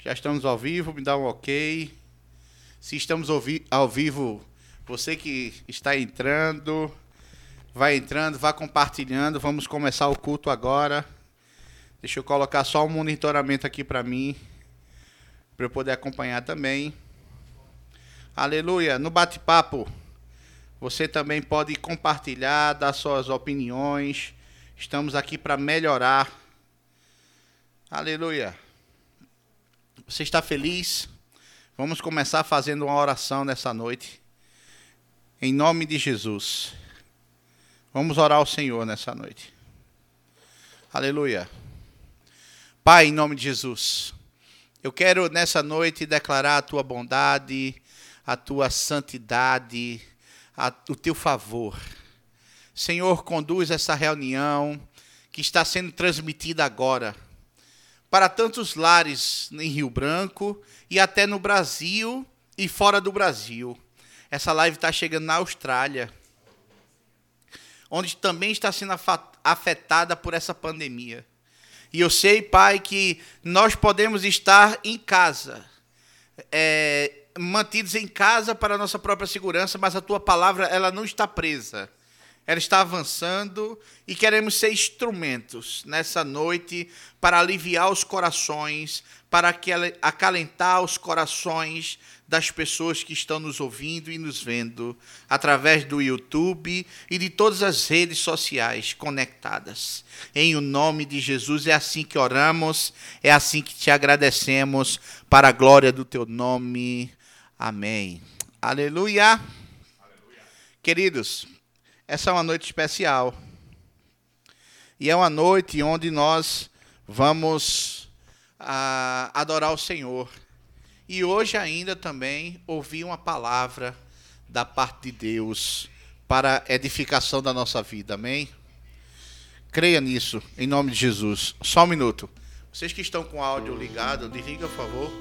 Já estamos ao vivo, me dá um ok. Se estamos ao vivo, você que está entrando, vai entrando, vá compartilhando. Vamos começar o culto agora. Deixa eu colocar só um monitoramento aqui para mim, para eu poder acompanhar também. Aleluia. No bate-papo, você também pode compartilhar, dar suas opiniões. Estamos aqui para melhorar. Aleluia. Você está feliz? Vamos começar fazendo uma oração nessa noite. Em nome de Jesus. Vamos orar ao Senhor nessa noite. Aleluia. Pai, em nome de Jesus. Eu quero nessa noite declarar a tua bondade, a tua santidade, a, o teu favor. Senhor, conduz essa reunião que está sendo transmitida agora para tantos lares em Rio Branco e até no Brasil e fora do Brasil. Essa live está chegando na Austrália, onde também está sendo afetada por essa pandemia. E eu sei, Pai, que nós podemos estar em casa, é, mantidos em casa para a nossa própria segurança, mas a tua palavra ela não está presa ela está avançando e queremos ser instrumentos nessa noite para aliviar os corações, para acalentar os corações das pessoas que estão nos ouvindo e nos vendo através do YouTube e de todas as redes sociais conectadas. Em o nome de Jesus é assim que oramos, é assim que te agradecemos para a glória do teu nome. Amém. Aleluia. Aleluia. Queridos, essa é uma noite especial. E é uma noite onde nós vamos ah, adorar o Senhor. E hoje ainda também ouvir uma palavra da parte de Deus para edificação da nossa vida. Amém? Creia nisso, em nome de Jesus. Só um minuto. Vocês que estão com o áudio ligado, desliga, por favor.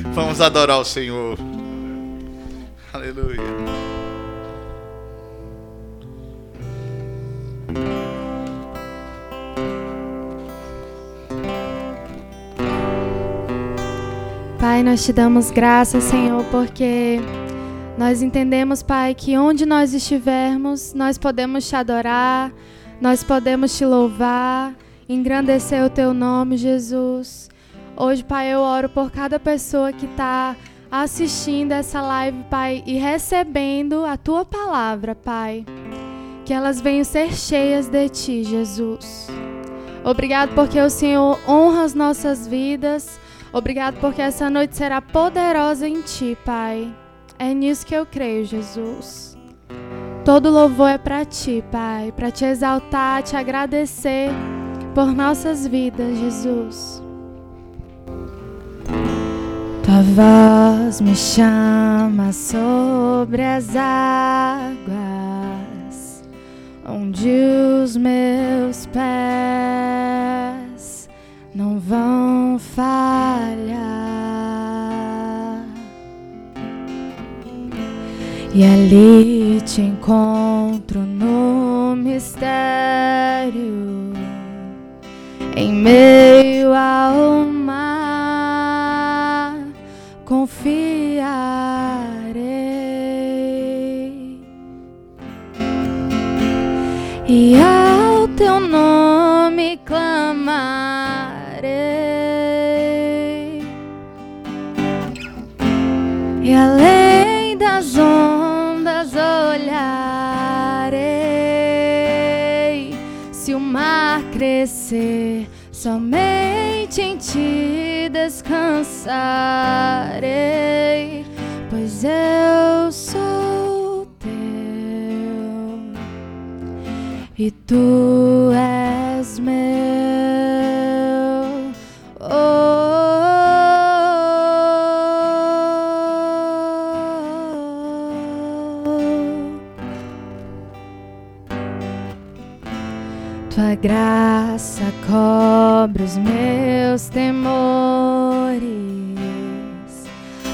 Vamos adorar o Senhor. Aleluia. Pai, nós te damos graças, Senhor, porque nós entendemos, Pai, que onde nós estivermos, nós podemos te adorar, nós podemos te louvar, engrandecer o teu nome, Jesus. Hoje, Pai, eu oro por cada pessoa que está assistindo essa live, Pai, e recebendo a tua palavra, Pai. Que elas venham ser cheias de ti, Jesus. Obrigado porque o Senhor honra as nossas vidas. Obrigado porque essa noite será poderosa em ti, Pai. É nisso que eu creio, Jesus. Todo louvor é para ti, Pai, para te exaltar, te agradecer por nossas vidas, Jesus. Tua voz me chama sobre as águas, onde os meus pés não vão falhar. E ali te encontro no mistério, em meio ao mar confiarei. E ao teu nome clamarei. E além das ondas olharei. Se o mar crescer somente em ti descansarei, pois eu sou teu e tu és meu. Oh, tua graça cobre os meus temores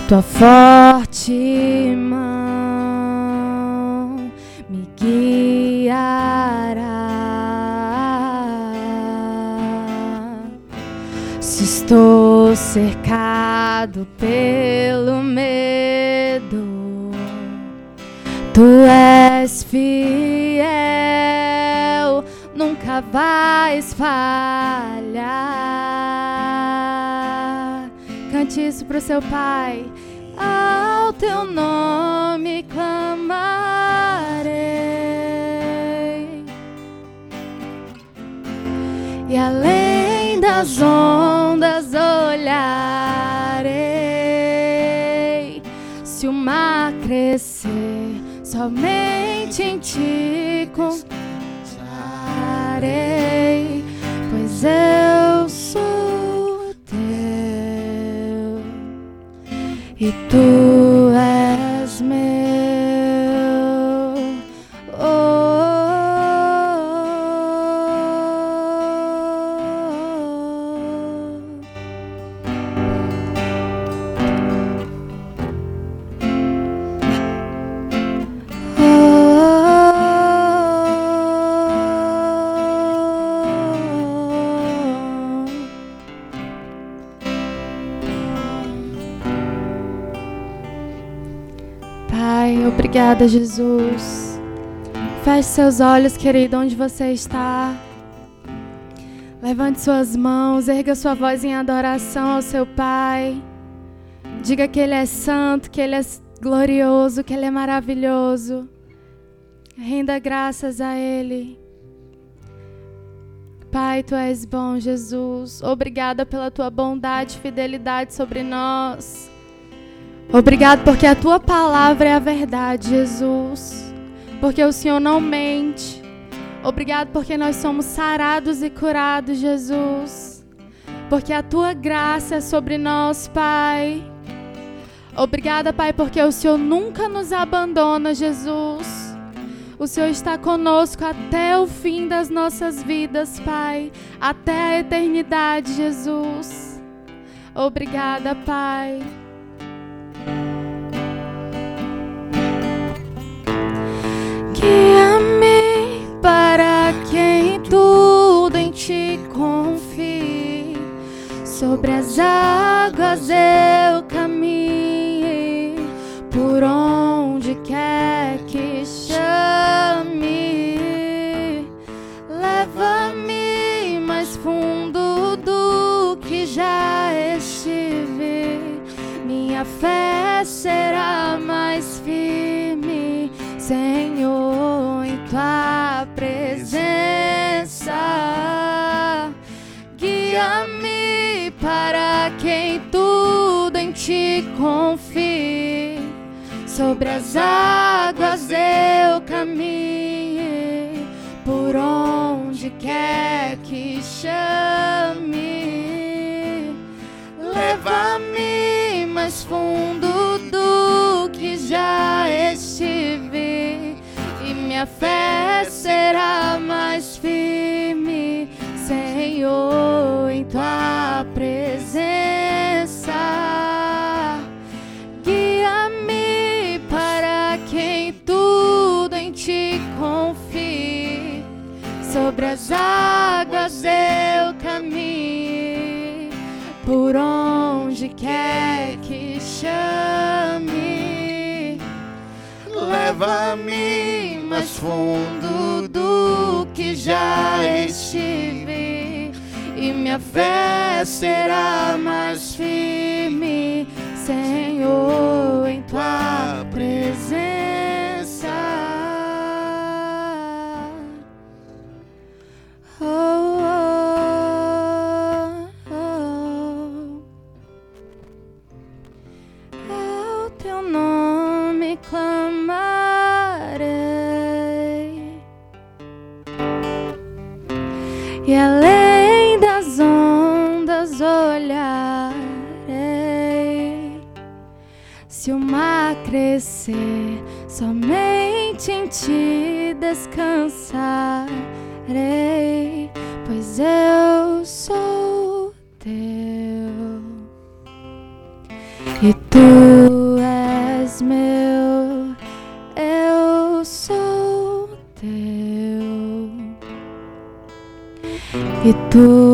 tua forte mão me guiará estou cercado pelo medo, tu és fiel, nunca vais falhar. Cante isso pro seu pai. Ao teu nome clamarei. E além das ondas olharei. Se o mar crescer, somente em ti confiarei, pois eu e Obrigada, Jesus. Feche seus olhos, querido, onde você está. Levante suas mãos, erga sua voz em adoração ao seu Pai. Diga que Ele é santo, que Ele é glorioso, que Ele é maravilhoso. Renda graças a Ele. Pai, Tu és bom, Jesus. Obrigada pela Tua bondade e fidelidade sobre nós. Obrigado porque a tua palavra é a verdade, Jesus. Porque o Senhor não mente. Obrigado porque nós somos sarados e curados, Jesus. Porque a tua graça é sobre nós, Pai. Obrigada, Pai, porque o Senhor nunca nos abandona, Jesus. O Senhor está conosco até o fim das nossas vidas, Pai. Até a eternidade, Jesus. Obrigada, Pai. Guia-me para quem tudo em ti confie. Sobre as águas eu caminhe, por onde quer que chame. Leva-me mais fundo do que já. Minha fé será mais firme, Senhor, em tua presença. Guia-me para quem tudo em ti confie. Sobre as águas eu caminhe, por onde quer que chame. Mais fundo do que já estive, e minha fé será mais firme, Senhor, em tua presença. Guia-me para quem tudo em ti confie. Sobre as águas eu caminhe, por onde quer que chame. Leva-me mais fundo do que já estive, e minha fé será mais firme, Senhor, em tua crescer, somente em ti descansarei, pois eu sou teu. E tu és meu, eu sou teu. E tu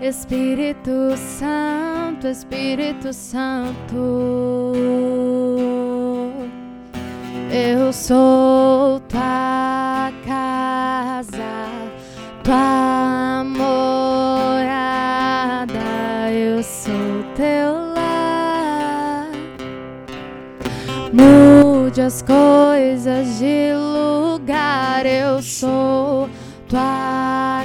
Espírito Santo, Espírito Santo. Eu sou tua casa, tua morada, eu sou teu lar. Mude as coisas de lugar, eu sou tua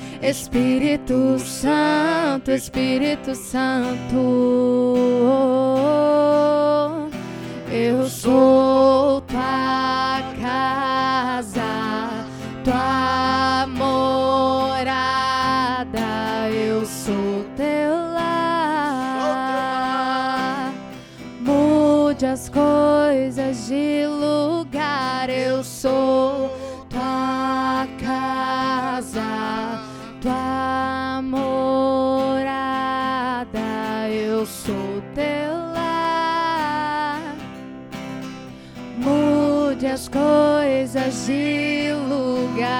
Espírito Santo, Espírito Santo. Eu sou tua casa, tua morada, eu sou teu lar. Mude as coisas de lugar, eu sou coisas de lugar.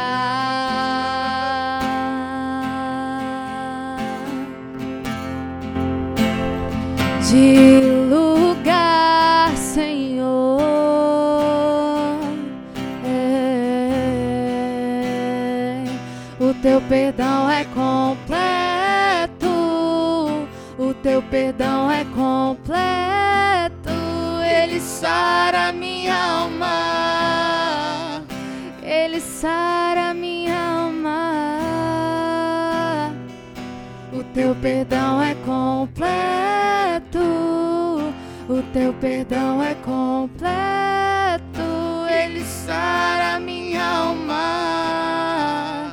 De lugar, Senhor. É. O teu perdão é completo. O teu perdão é completo. Ele sara minha alma. Ele sara minha alma. O teu perdão é completo. O teu perdão é completo. Ele sara minha alma.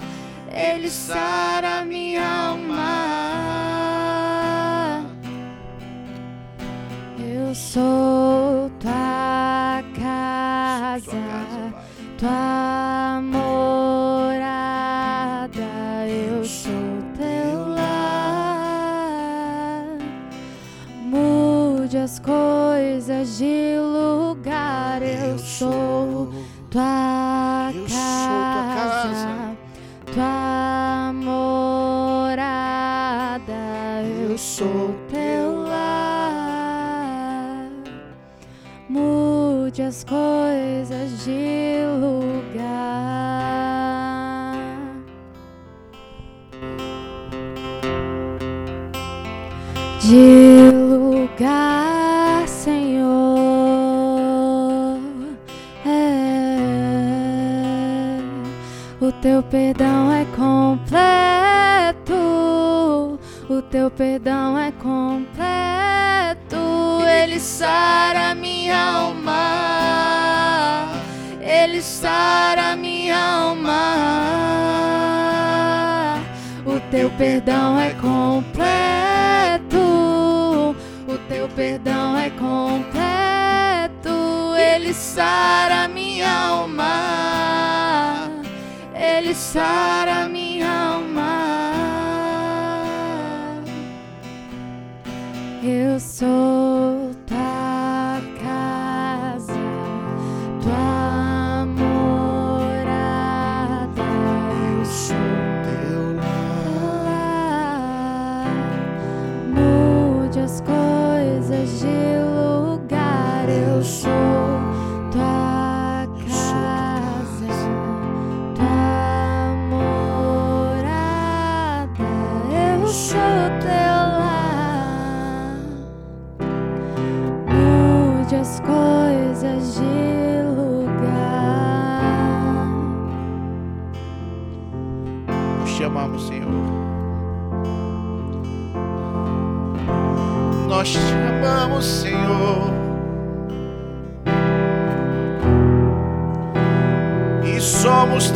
Ele sara minha alma. Eu sou tua casa, tua morada, eu sou teu lar. Mude as coisas de lugar, eu sou tua Eu sou tua casa, casa. tua morada, eu sou as coisas de lugar. De lugar, Senhor, é. o teu perdão é completo. O teu perdão é completo. Ele sara minha alma. Ele sara minha alma. O teu perdão é completo. O teu perdão é completo. Ele sara minha alma. Ele sara minha alma. Eu sou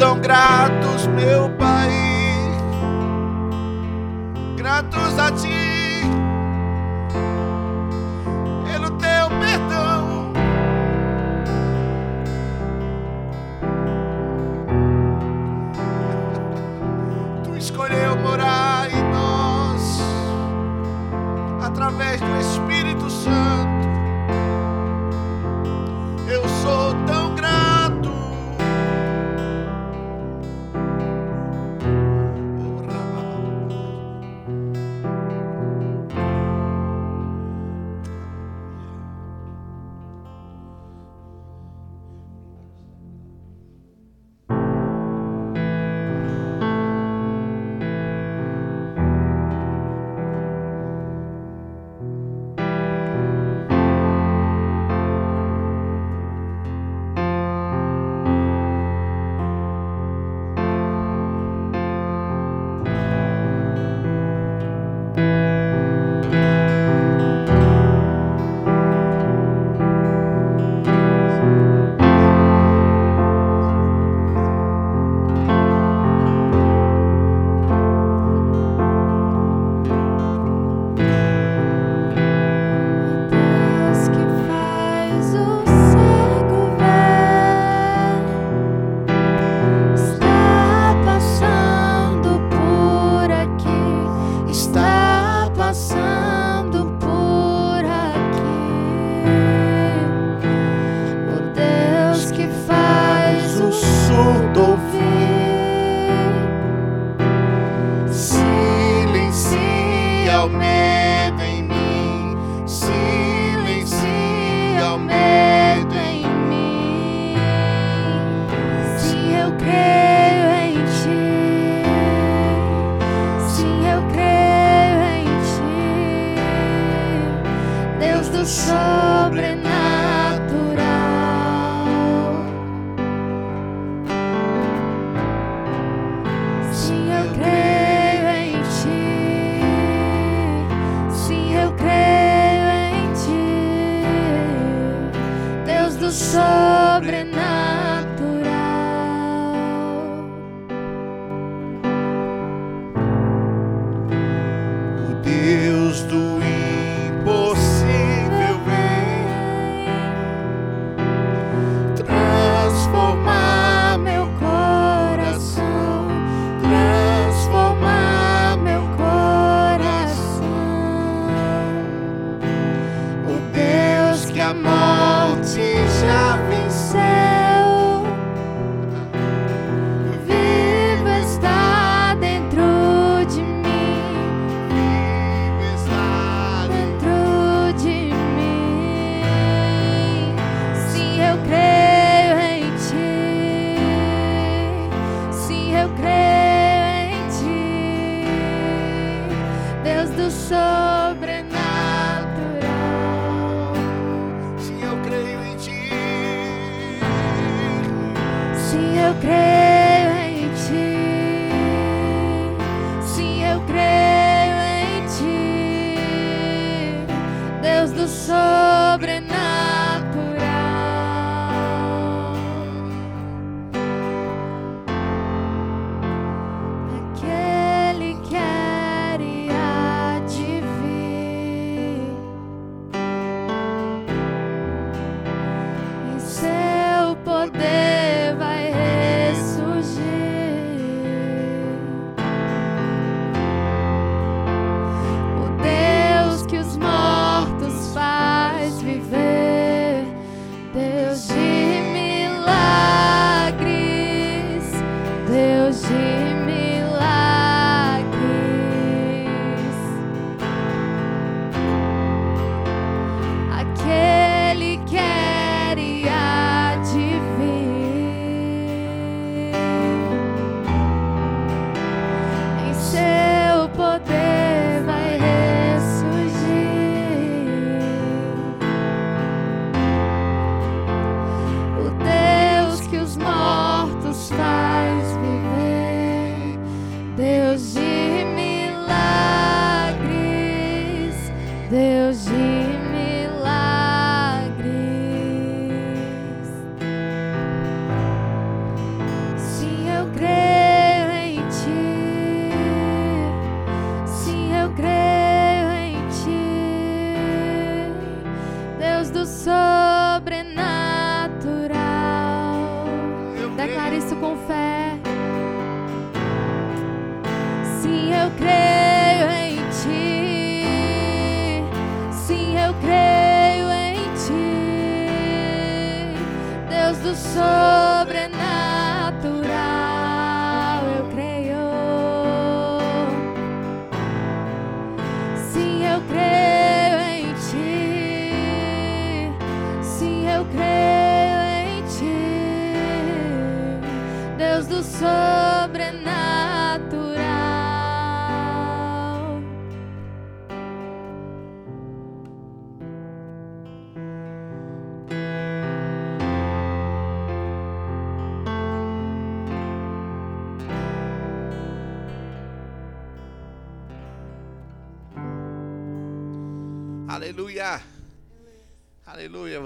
tão gratos, meu Pai, gratos a Ti. sobre.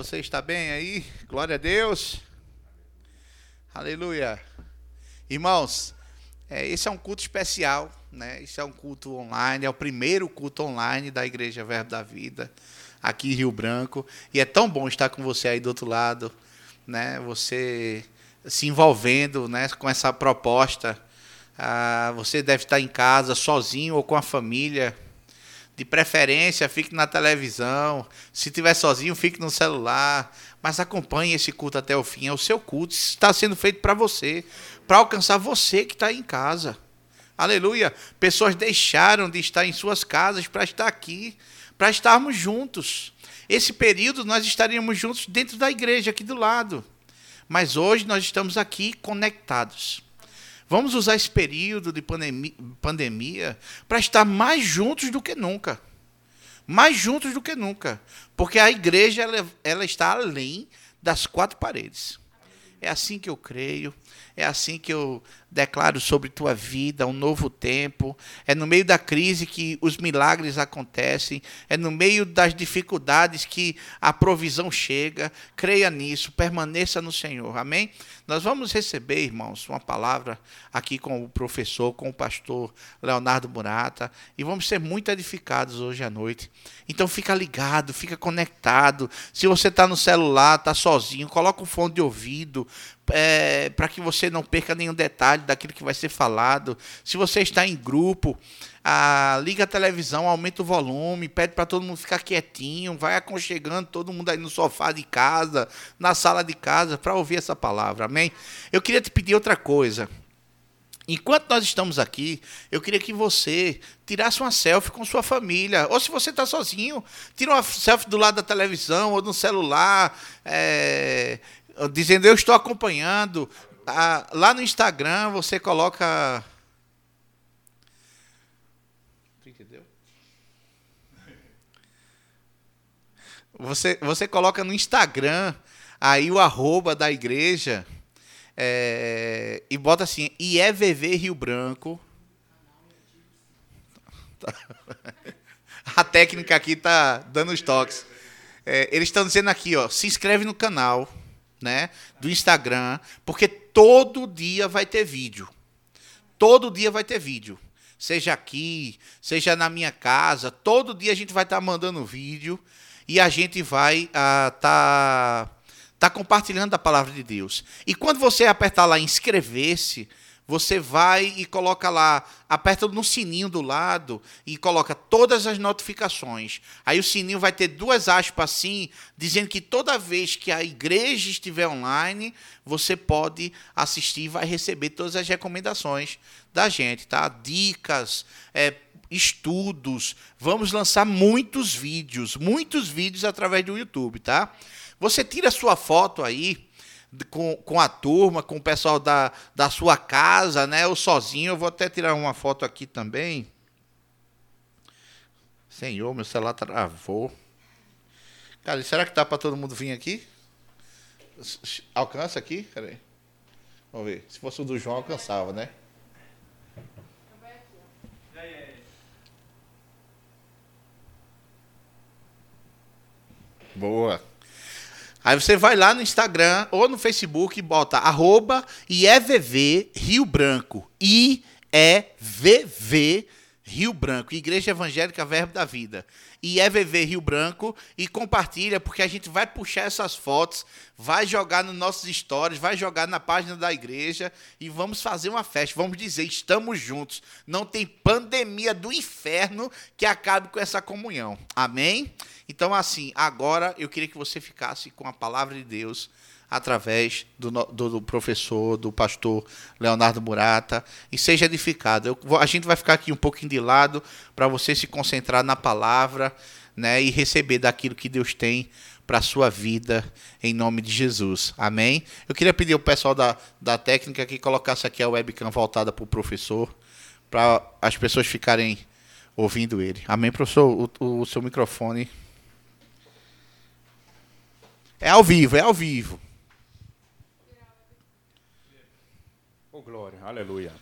Você está bem aí? Glória a Deus. Aleluia. Irmãos, é, esse é um culto especial, né? Esse é um culto online, é o primeiro culto online da Igreja Verbo da Vida, aqui em Rio Branco. E é tão bom estar com você aí do outro lado, né? Você se envolvendo né, com essa proposta. Ah, você deve estar em casa sozinho ou com a família. De preferência, fique na televisão. Se estiver sozinho, fique no celular. Mas acompanhe esse culto até o fim. É o seu culto. Isso está sendo feito para você. Para alcançar você que está em casa. Aleluia. Pessoas deixaram de estar em suas casas para estar aqui. Para estarmos juntos. Esse período nós estaríamos juntos dentro da igreja, aqui do lado. Mas hoje nós estamos aqui conectados. Vamos usar esse período de pandemia, para estar mais juntos do que nunca. Mais juntos do que nunca. Porque a igreja ela, ela está além das quatro paredes. É assim que eu creio. É assim que eu declaro sobre tua vida um novo tempo. É no meio da crise que os milagres acontecem. É no meio das dificuldades que a provisão chega. Creia nisso, permaneça no Senhor. Amém? Nós vamos receber, irmãos, uma palavra aqui com o professor, com o pastor Leonardo Murata, e vamos ser muito edificados hoje à noite. Então fica ligado, fica conectado. Se você está no celular, está sozinho, coloca o fone de ouvido, é, para que você não perca nenhum detalhe daquilo que vai ser falado. Se você está em grupo, ah, liga a televisão, aumenta o volume, pede para todo mundo ficar quietinho, vai aconchegando todo mundo aí no sofá de casa, na sala de casa, para ouvir essa palavra. Amém? Eu queria te pedir outra coisa. Enquanto nós estamos aqui, eu queria que você tirasse uma selfie com sua família. Ou se você está sozinho, tira uma selfie do lado da televisão ou no celular, é, dizendo eu estou acompanhando. Ah, lá no Instagram você coloca. Você, você coloca no Instagram aí o arroba da igreja é, e bota assim, IEVV Rio Branco. A técnica aqui tá dando os toques. É, eles estão dizendo aqui, ó, se inscreve no canal, né, do Instagram, porque todo dia vai ter vídeo. Todo dia vai ter vídeo. Seja aqui, seja na minha casa, todo dia a gente vai estar tá mandando vídeo e a gente vai estar uh, tá, tá compartilhando a palavra de Deus. E quando você apertar lá inscrever-se, você vai e coloca lá, aperta no sininho do lado e coloca todas as notificações. Aí o sininho vai ter duas aspas assim, dizendo que toda vez que a igreja estiver online, você pode assistir e vai receber todas as recomendações da gente, tá? Dicas, é, estudos. Vamos lançar muitos vídeos, muitos vídeos através do YouTube, tá? Você tira sua foto aí com, com a turma, com o pessoal da, da sua casa, né? Ou sozinho. Eu vou até tirar uma foto aqui também. Senhor, meu celular travou. Cara, será que dá para todo mundo vir aqui? Alcança aqui? Peraí. Vamos ver. Se fosse o do João, alcançava, né? Boa. Aí você vai lá no Instagram ou no Facebook e bota arroba IEVV Rio Branco. I-E-V-V Rio Branco. Igreja Evangélica Verbo da Vida. IEVV Rio Branco e compartilha, porque a gente vai puxar essas fotos, vai jogar nos nossos stories, vai jogar na página da igreja e vamos fazer uma festa. Vamos dizer, estamos juntos. Não tem pandemia do inferno que acabe com essa comunhão. Amém? Então, assim, agora eu queria que você ficasse com a palavra de Deus através do, do, do professor, do pastor Leonardo Murata, e seja edificado. Eu, a gente vai ficar aqui um pouquinho de lado para você se concentrar na palavra né, e receber daquilo que Deus tem para sua vida, em nome de Jesus. Amém? Eu queria pedir ao pessoal da, da técnica que colocasse aqui a webcam voltada para o professor, para as pessoas ficarem ouvindo ele. Amém, professor? O, o seu microfone. É ao vivo, é ao vivo. Oh, glória, aleluia.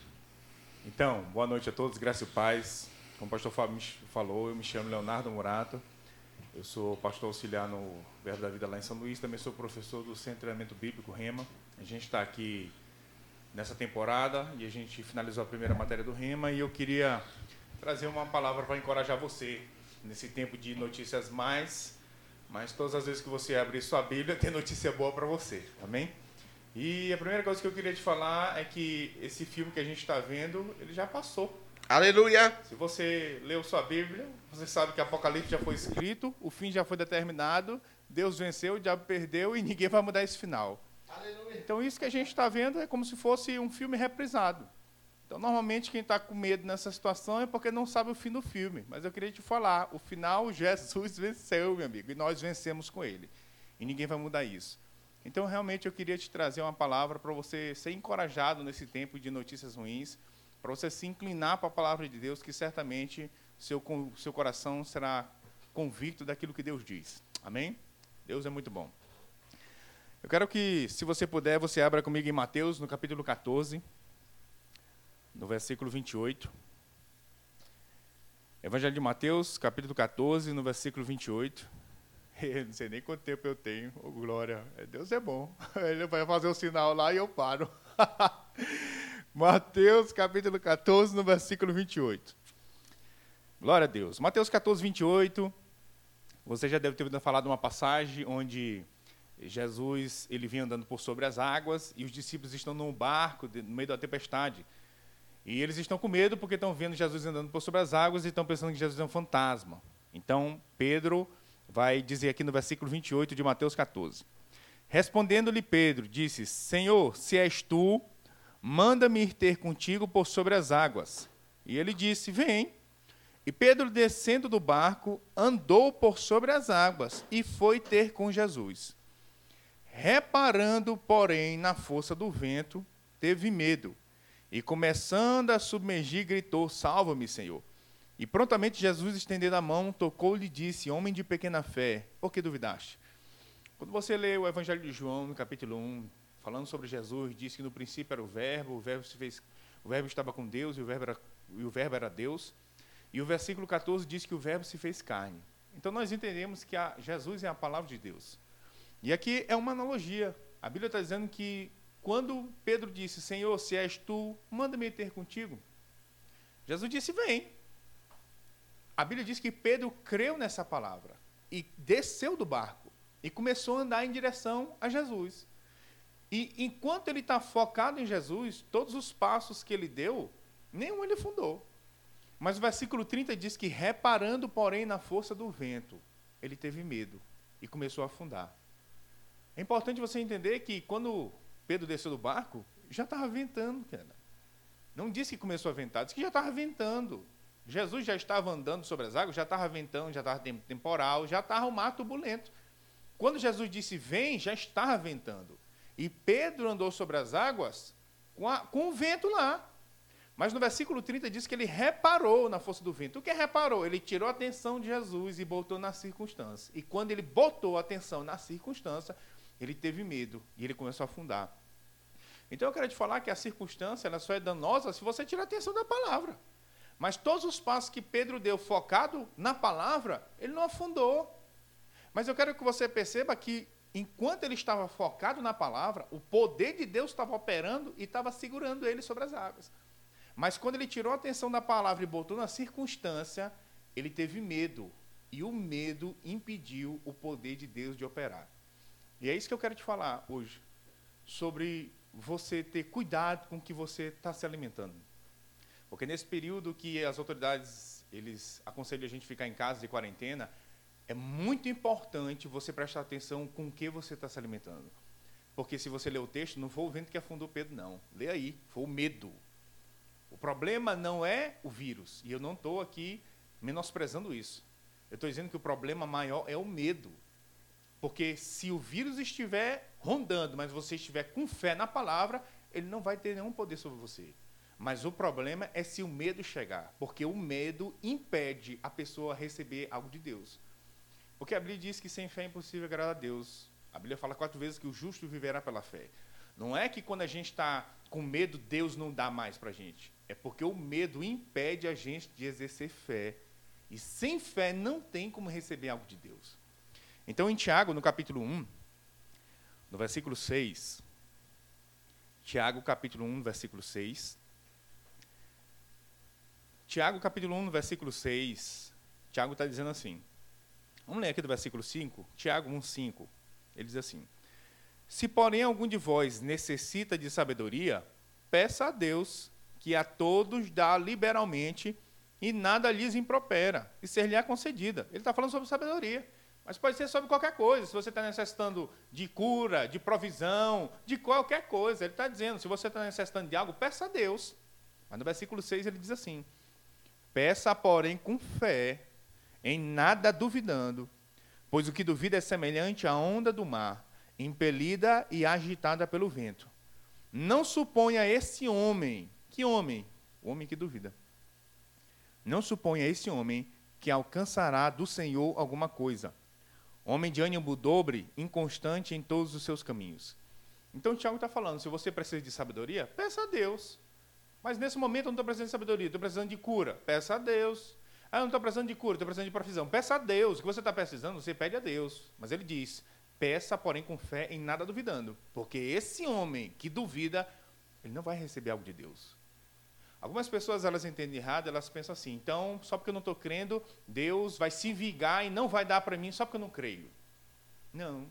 Então, boa noite a todos, graça e paz. Como o pastor Fábio falou, eu me chamo Leonardo Murato. Eu sou pastor auxiliar no Verbo da Vida lá em São Luís, também sou professor do Centro de Treinamento Bíblico Rema. A gente está aqui nessa temporada e a gente finalizou a primeira matéria do Rema e eu queria trazer uma palavra para encorajar você nesse tempo de notícias mais mas todas as vezes que você abrir sua Bíblia, tem notícia boa para você. Amém? E a primeira coisa que eu queria te falar é que esse filme que a gente está vendo, ele já passou. Aleluia! Se você leu sua Bíblia, você sabe que Apocalipse já foi escrito, o fim já foi determinado, Deus venceu, o diabo perdeu e ninguém vai mudar esse final. Aleluia. Então isso que a gente está vendo é como se fosse um filme reprisado. Então, normalmente, quem está com medo nessa situação é porque não sabe o fim do filme. Mas eu queria te falar: o final, Jesus venceu, meu amigo, e nós vencemos com ele. E ninguém vai mudar isso. Então, realmente, eu queria te trazer uma palavra para você ser encorajado nesse tempo de notícias ruins, para você se inclinar para a palavra de Deus, que certamente seu, seu coração será convicto daquilo que Deus diz. Amém? Deus é muito bom. Eu quero que, se você puder, você abra comigo em Mateus, no capítulo 14 no versículo 28. Evangelho de Mateus, capítulo 14, no versículo 28. Eu não sei nem quanto tempo eu tenho. Oh, glória. Deus é bom. Ele vai fazer o sinal lá e eu paro. Mateus, capítulo 14, no versículo 28. Glória a Deus. Mateus 14, 28. Você já deve ter ouvido falar de uma passagem onde Jesus ele vinha andando por sobre as águas e os discípulos estão num barco no meio da tempestade. E eles estão com medo porque estão vendo Jesus andando por sobre as águas e estão pensando que Jesus é um fantasma. Então, Pedro vai dizer aqui no versículo 28 de Mateus 14. Respondendo-lhe Pedro, disse: Senhor, se és tu, manda-me ir ter contigo por sobre as águas. E ele disse: Vem. E Pedro, descendo do barco, andou por sobre as águas e foi ter com Jesus. Reparando, porém, na força do vento, teve medo e começando a submergir, gritou: Salva-me, Senhor. E prontamente Jesus, estendendo a mão, tocou-lhe e disse: Homem de pequena fé, por que duvidaste? Quando você lê o Evangelho de João, no capítulo 1, falando sobre Jesus, diz que no princípio era o Verbo, o Verbo, se fez, o verbo estava com Deus e o verbo, era, e o verbo era Deus. E o versículo 14 diz que o Verbo se fez carne. Então nós entendemos que Jesus é a palavra de Deus. E aqui é uma analogia. A Bíblia está dizendo que quando Pedro disse, Senhor, se és tu, manda-me ter contigo. Jesus disse, vem. A Bíblia diz que Pedro creu nessa palavra e desceu do barco e começou a andar em direção a Jesus. E enquanto ele está focado em Jesus, todos os passos que ele deu, nenhum ele fundou. Mas o versículo 30 diz que, reparando, porém, na força do vento, ele teve medo e começou a afundar. É importante você entender que quando Pedro desceu do barco, já estava ventando, cara. Não disse que começou a ventar, disse que já estava ventando. Jesus já estava andando sobre as águas, já estava ventando, já estava temporal, já estava o mar turbulento. Quando Jesus disse vem, já estava ventando. E Pedro andou sobre as águas com, a, com o vento lá. Mas no versículo 30 diz que ele reparou na força do vento. O que reparou? Ele tirou a atenção de Jesus e botou na circunstância. E quando ele botou a atenção na circunstância, ele teve medo e ele começou a afundar. Então eu quero te falar que a circunstância ela só é danosa se você tirar a atenção da palavra. Mas todos os passos que Pedro deu focado na palavra, ele não afundou. Mas eu quero que você perceba que enquanto ele estava focado na palavra, o poder de Deus estava operando e estava segurando ele sobre as águas. Mas quando ele tirou a atenção da palavra e botou na circunstância, ele teve medo. E o medo impediu o poder de Deus de operar. E é isso que eu quero te falar hoje. Sobre você ter cuidado com o que você está se alimentando. Porque nesse período que as autoridades eles aconselham a gente ficar em casa de quarentena, é muito importante você prestar atenção com o que você está se alimentando. Porque se você ler o texto, não foi o vento que afundou Pedro, não. Lê aí, foi o medo. O problema não é o vírus. E eu não estou aqui menosprezando isso. Eu estou dizendo que o problema maior é o medo. Porque se o vírus estiver rondando, mas você estiver com fé na palavra, ele não vai ter nenhum poder sobre você. Mas o problema é se o medo chegar. Porque o medo impede a pessoa receber algo de Deus. Porque a Bíblia diz que sem fé é impossível agradar a Deus. A Bíblia fala quatro vezes que o justo viverá pela fé. Não é que quando a gente está com medo, Deus não dá mais para a gente. É porque o medo impede a gente de exercer fé. E sem fé não tem como receber algo de Deus. Então, em Tiago, no capítulo 1, no versículo 6, Tiago, capítulo 1, versículo 6. Tiago, capítulo 1, versículo 6, Tiago está dizendo assim. Vamos ler aqui do versículo 5, Tiago 1, 5. Ele diz assim: Se, porém, algum de vós necessita de sabedoria, peça a Deus, que a todos dá liberalmente e nada lhes impropera, e ser-lhe-á concedida. Ele está falando sobre sabedoria. Mas pode ser sobre qualquer coisa. Se você está necessitando de cura, de provisão, de qualquer coisa. Ele está dizendo, se você está necessitando de algo, peça a Deus. Mas no versículo 6 ele diz assim: Peça, porém, com fé, em nada duvidando, pois o que duvida é semelhante à onda do mar, impelida e agitada pelo vento. Não suponha esse homem que homem? O homem que duvida. Não suponha esse homem que alcançará do Senhor alguma coisa. Homem de ânimo dobre, inconstante em todos os seus caminhos. Então, Tiago está falando: se você precisa de sabedoria, peça a Deus. Mas nesse momento eu não estou precisando de sabedoria, estou precisando de cura. Peça a Deus. Ah, eu não estou precisando de cura, estou precisando de provisão. Peça a Deus. O que você está precisando, você pede a Deus. Mas ele diz: peça, porém, com fé, em nada duvidando. Porque esse homem que duvida, ele não vai receber algo de Deus. Algumas pessoas elas entendem errado, elas pensam assim: então, só porque eu não estou crendo, Deus vai se vingar e não vai dar para mim só porque eu não creio. Não.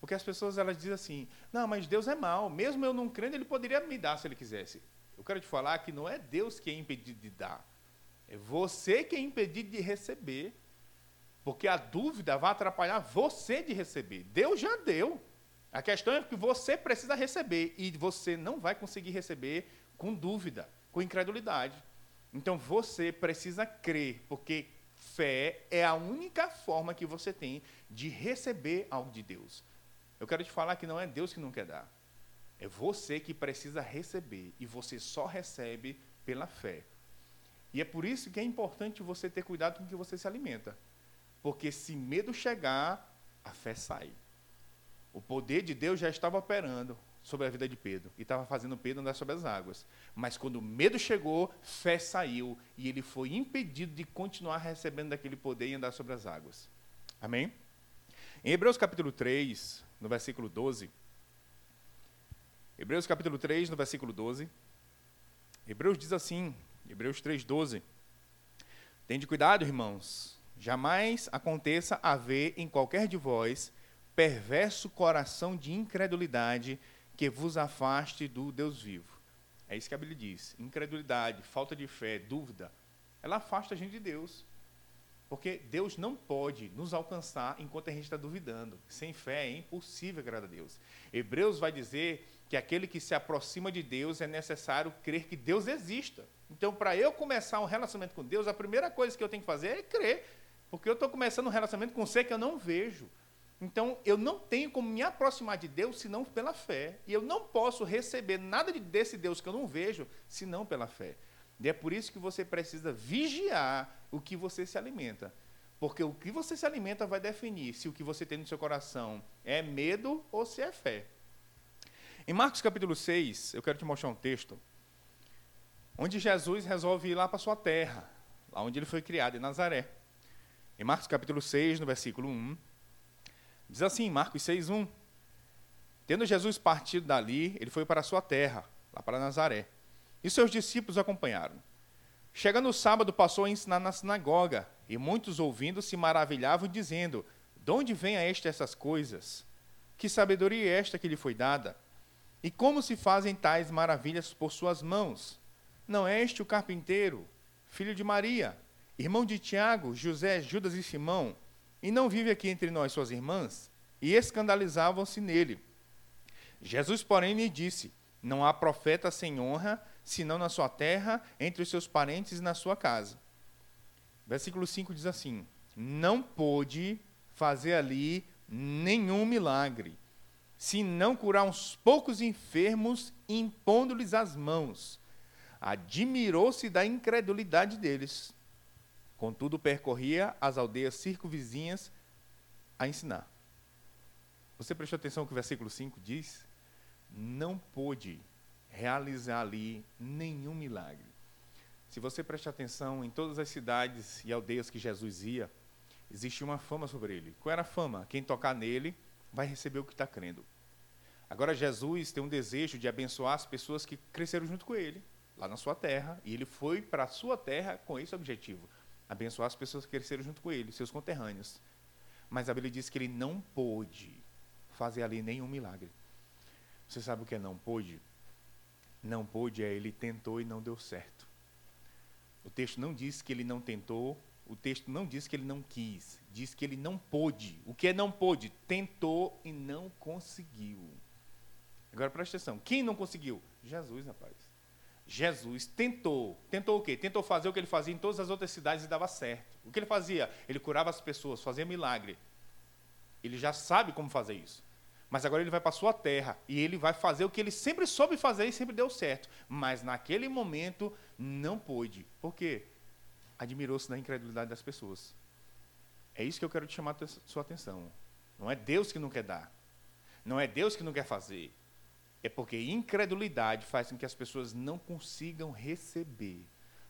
Porque as pessoas elas dizem assim: não, mas Deus é mau, mesmo eu não crendo, Ele poderia me dar se Ele quisesse. Eu quero te falar que não é Deus que é impedido de dar, é você que é impedido de receber. Porque a dúvida vai atrapalhar você de receber. Deus já deu. A questão é que você precisa receber e você não vai conseguir receber com dúvida com incredulidade. Então você precisa crer, porque fé é a única forma que você tem de receber algo de Deus. Eu quero te falar que não é Deus que não quer dar. É você que precisa receber e você só recebe pela fé. E é por isso que é importante você ter cuidado com o que você se alimenta. Porque se medo chegar, a fé sai. O poder de Deus já estava operando. sobre a vida de Pedro e estava fazendo Pedro andar sobre as águas. Mas quando o medo chegou, fé saiu e ele foi impedido de continuar recebendo daquele poder e andar sobre as águas. Amém? Em Hebreus capítulo 3, no versículo 12. Hebreus capítulo 3, no versículo 12. Hebreus diz assim, Hebreus 3, 12. Tende cuidado, irmãos, jamais aconteça haver em qualquer de vós perverso coração de incredulidade que vos afaste do Deus vivo. É isso que a Bíblia diz. Incredulidade, falta de fé, dúvida, ela afasta a gente de Deus. Porque Deus não pode nos alcançar enquanto a gente está duvidando. Sem fé é impossível agradar a Deus. Hebreus vai dizer que aquele que se aproxima de Deus é necessário crer que Deus exista. Então, para eu começar um relacionamento com Deus, a primeira coisa que eu tenho que fazer é crer. Porque eu estou começando um relacionamento com um ser que eu não vejo. Então, eu não tenho como me aproximar de Deus senão pela fé. E eu não posso receber nada desse Deus que eu não vejo senão pela fé. E é por isso que você precisa vigiar o que você se alimenta. Porque o que você se alimenta vai definir se o que você tem no seu coração é medo ou se é fé. Em Marcos capítulo 6, eu quero te mostrar um texto onde Jesus resolve ir lá para sua terra, lá onde ele foi criado, em Nazaré. Em Marcos capítulo 6, no versículo 1, Diz assim, Marcos 6:1. Tendo Jesus partido dali, ele foi para sua terra, lá para Nazaré. E seus discípulos acompanharam. Chegando o sábado, passou a ensinar na sinagoga, e muitos ouvindo se maravilhavam, dizendo: De onde vem a esta essas coisas? Que sabedoria é esta que lhe foi dada? E como se fazem tais maravilhas por suas mãos? Não é este o carpinteiro, filho de Maria, irmão de Tiago, José, Judas e Simão? E não vive aqui entre nós suas irmãs? E escandalizavam-se nele. Jesus, porém, lhe disse: Não há profeta sem honra, senão na sua terra, entre os seus parentes e na sua casa. Versículo 5 diz assim: Não pôde fazer ali nenhum milagre, se não curar uns poucos enfermos, impondo-lhes as mãos. Admirou-se da incredulidade deles. Contudo, percorria as aldeias circunvizinhas a ensinar. Você prestou atenção que o versículo 5 diz? Não pôde realizar ali nenhum milagre. Se você prestar atenção em todas as cidades e aldeias que Jesus ia, existia uma fama sobre ele. Qual era a fama? Quem tocar nele vai receber o que está crendo. Agora, Jesus tem um desejo de abençoar as pessoas que cresceram junto com ele, lá na sua terra, e ele foi para a sua terra com esse objetivo abençoar as pessoas que cresceram junto com ele, seus conterrâneos. Mas a Bíblia diz que ele não pôde fazer ali nenhum milagre. Você sabe o que é não pôde? Não pôde é ele tentou e não deu certo. O texto não diz que ele não tentou, o texto não diz que ele não quis, diz que ele não pôde. O que é não pôde? Tentou e não conseguiu. Agora presta atenção: quem não conseguiu? Jesus, rapaz. Jesus tentou. Tentou o quê? Tentou fazer o que ele fazia em todas as outras cidades e dava certo. O que ele fazia? Ele curava as pessoas, fazia milagre. Ele já sabe como fazer isso. Mas agora ele vai para a sua terra e ele vai fazer o que ele sempre soube fazer e sempre deu certo. Mas naquele momento não pôde. Por quê? Admirou-se da incredulidade das pessoas. É isso que eu quero te chamar a sua atenção. Não é Deus que não quer dar. Não é Deus que não quer fazer. É porque incredulidade faz com que as pessoas não consigam receber.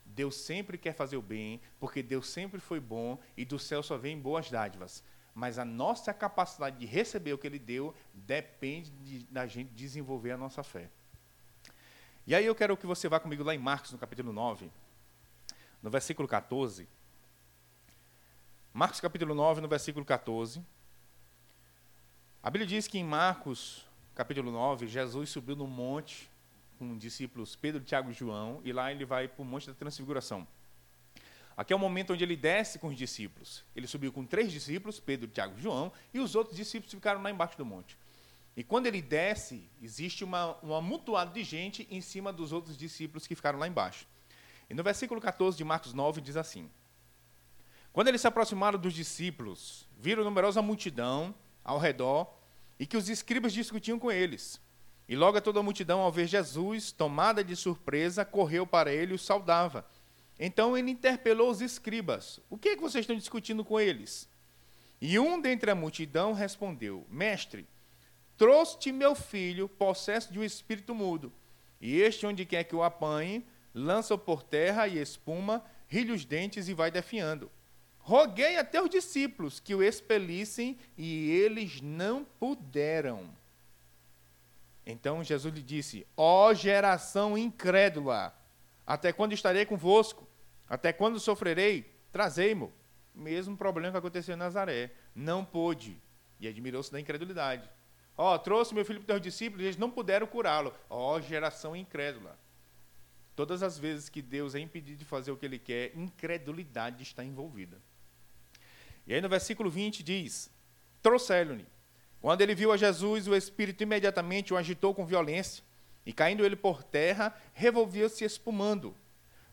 Deus sempre quer fazer o bem, porque Deus sempre foi bom e do céu só vem boas dádivas. Mas a nossa capacidade de receber o que Ele deu depende de, da gente desenvolver a nossa fé. E aí eu quero que você vá comigo lá em Marcos, no capítulo 9, no versículo 14. Marcos capítulo 9, no versículo 14. A Bíblia diz que em Marcos capítulo 9, Jesus subiu no monte com discípulos Pedro, Tiago e João, e lá ele vai para o Monte da Transfiguração. Aqui é o momento onde ele desce com os discípulos. Ele subiu com três discípulos, Pedro, Tiago e João, e os outros discípulos ficaram lá embaixo do monte. E quando ele desce, existe uma, um amontoado de gente em cima dos outros discípulos que ficaram lá embaixo. E no versículo 14 de Marcos 9 diz assim: Quando eles se aproximaram dos discípulos, viram numerosa multidão ao redor e que os escribas discutiam com eles. E logo toda a multidão, ao ver Jesus, tomada de surpresa, correu para ele e o saudava. Então ele interpelou os escribas: O que é que vocês estão discutindo com eles? E um dentre a multidão respondeu: Mestre, Trouxe-te meu filho, possesso de um espírito mudo. E este, onde quer que o apanhe, lança-o por terra e espuma, rilha os dentes e vai defiando. Roguei a teus discípulos que o expelissem e eles não puderam. Então Jesus lhe disse: Ó geração incrédula, até quando estarei convosco? Até quando sofrerei? Trazei-mo. Mesmo problema que aconteceu em Nazaré. Não pôde. E admirou-se da incredulidade. Ó, trouxe meu filho para os discípulos e eles não puderam curá-lo. Ó, geração incrédula. Todas as vezes que Deus é impedido de fazer o que ele quer, incredulidade está envolvida. E aí no versículo 20 diz: Trouxeram-lhe. Quando ele viu a Jesus, o Espírito imediatamente o agitou com violência, e caindo ele por terra, revolveu-se espumando.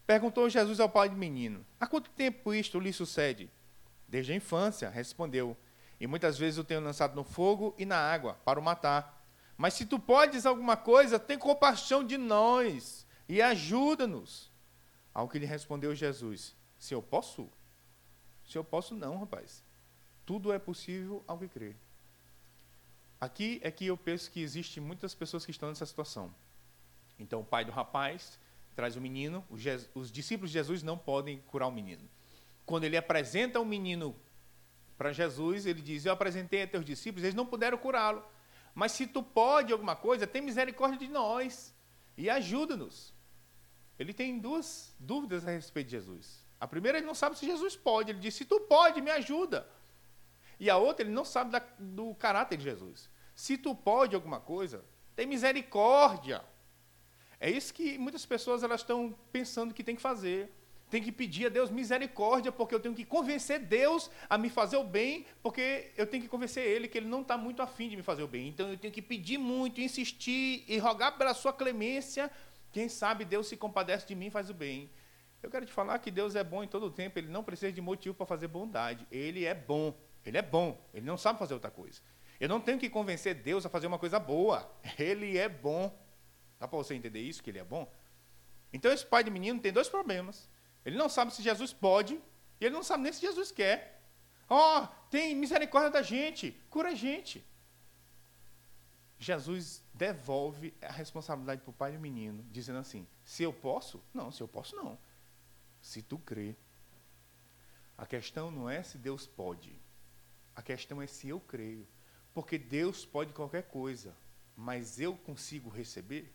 Perguntou Jesus ao pai do menino: Há quanto tempo isto lhe sucede? Desde a infância, respondeu. E muitas vezes o tenho lançado no fogo e na água para o matar. Mas se tu podes alguma coisa, tem compaixão de nós e ajuda-nos. Ao que lhe respondeu Jesus: Se eu posso? Se eu posso, não, rapaz. Tudo é possível ao que crer. Aqui é que eu penso que existem muitas pessoas que estão nessa situação. Então, o pai do rapaz traz o menino, os discípulos de Jesus não podem curar o menino. Quando ele apresenta o menino para Jesus, ele diz: Eu apresentei a teus discípulos, eles não puderam curá-lo. Mas se tu pode alguma coisa, tem misericórdia de nós e ajuda-nos. Ele tem duas dúvidas a respeito de Jesus. A primeira, ele não sabe se Jesus pode. Ele diz: Se tu pode, me ajuda. E a outra, ele não sabe da, do caráter de Jesus. Se tu pode alguma coisa, tem misericórdia. É isso que muitas pessoas elas estão pensando que tem que fazer. Tem que pedir a Deus misericórdia, porque eu tenho que convencer Deus a me fazer o bem, porque eu tenho que convencer Ele que Ele não está muito afim de me fazer o bem. Então eu tenho que pedir muito, insistir e rogar pela sua clemência. Quem sabe Deus se compadece de mim e faz o bem. Eu quero te falar que Deus é bom em todo o tempo, ele não precisa de motivo para fazer bondade. Ele é bom, ele é bom, ele não sabe fazer outra coisa. Eu não tenho que convencer Deus a fazer uma coisa boa. Ele é bom. Dá para você entender isso, que ele é bom? Então esse pai de menino tem dois problemas. Ele não sabe se Jesus pode, e ele não sabe nem se Jesus quer. Ó, oh, tem misericórdia da gente, cura a gente. Jesus devolve a responsabilidade para o pai do menino, dizendo assim: se eu posso? Não, se eu posso, não se tu crê. A questão não é se Deus pode. A questão é se eu creio. Porque Deus pode qualquer coisa, mas eu consigo receber?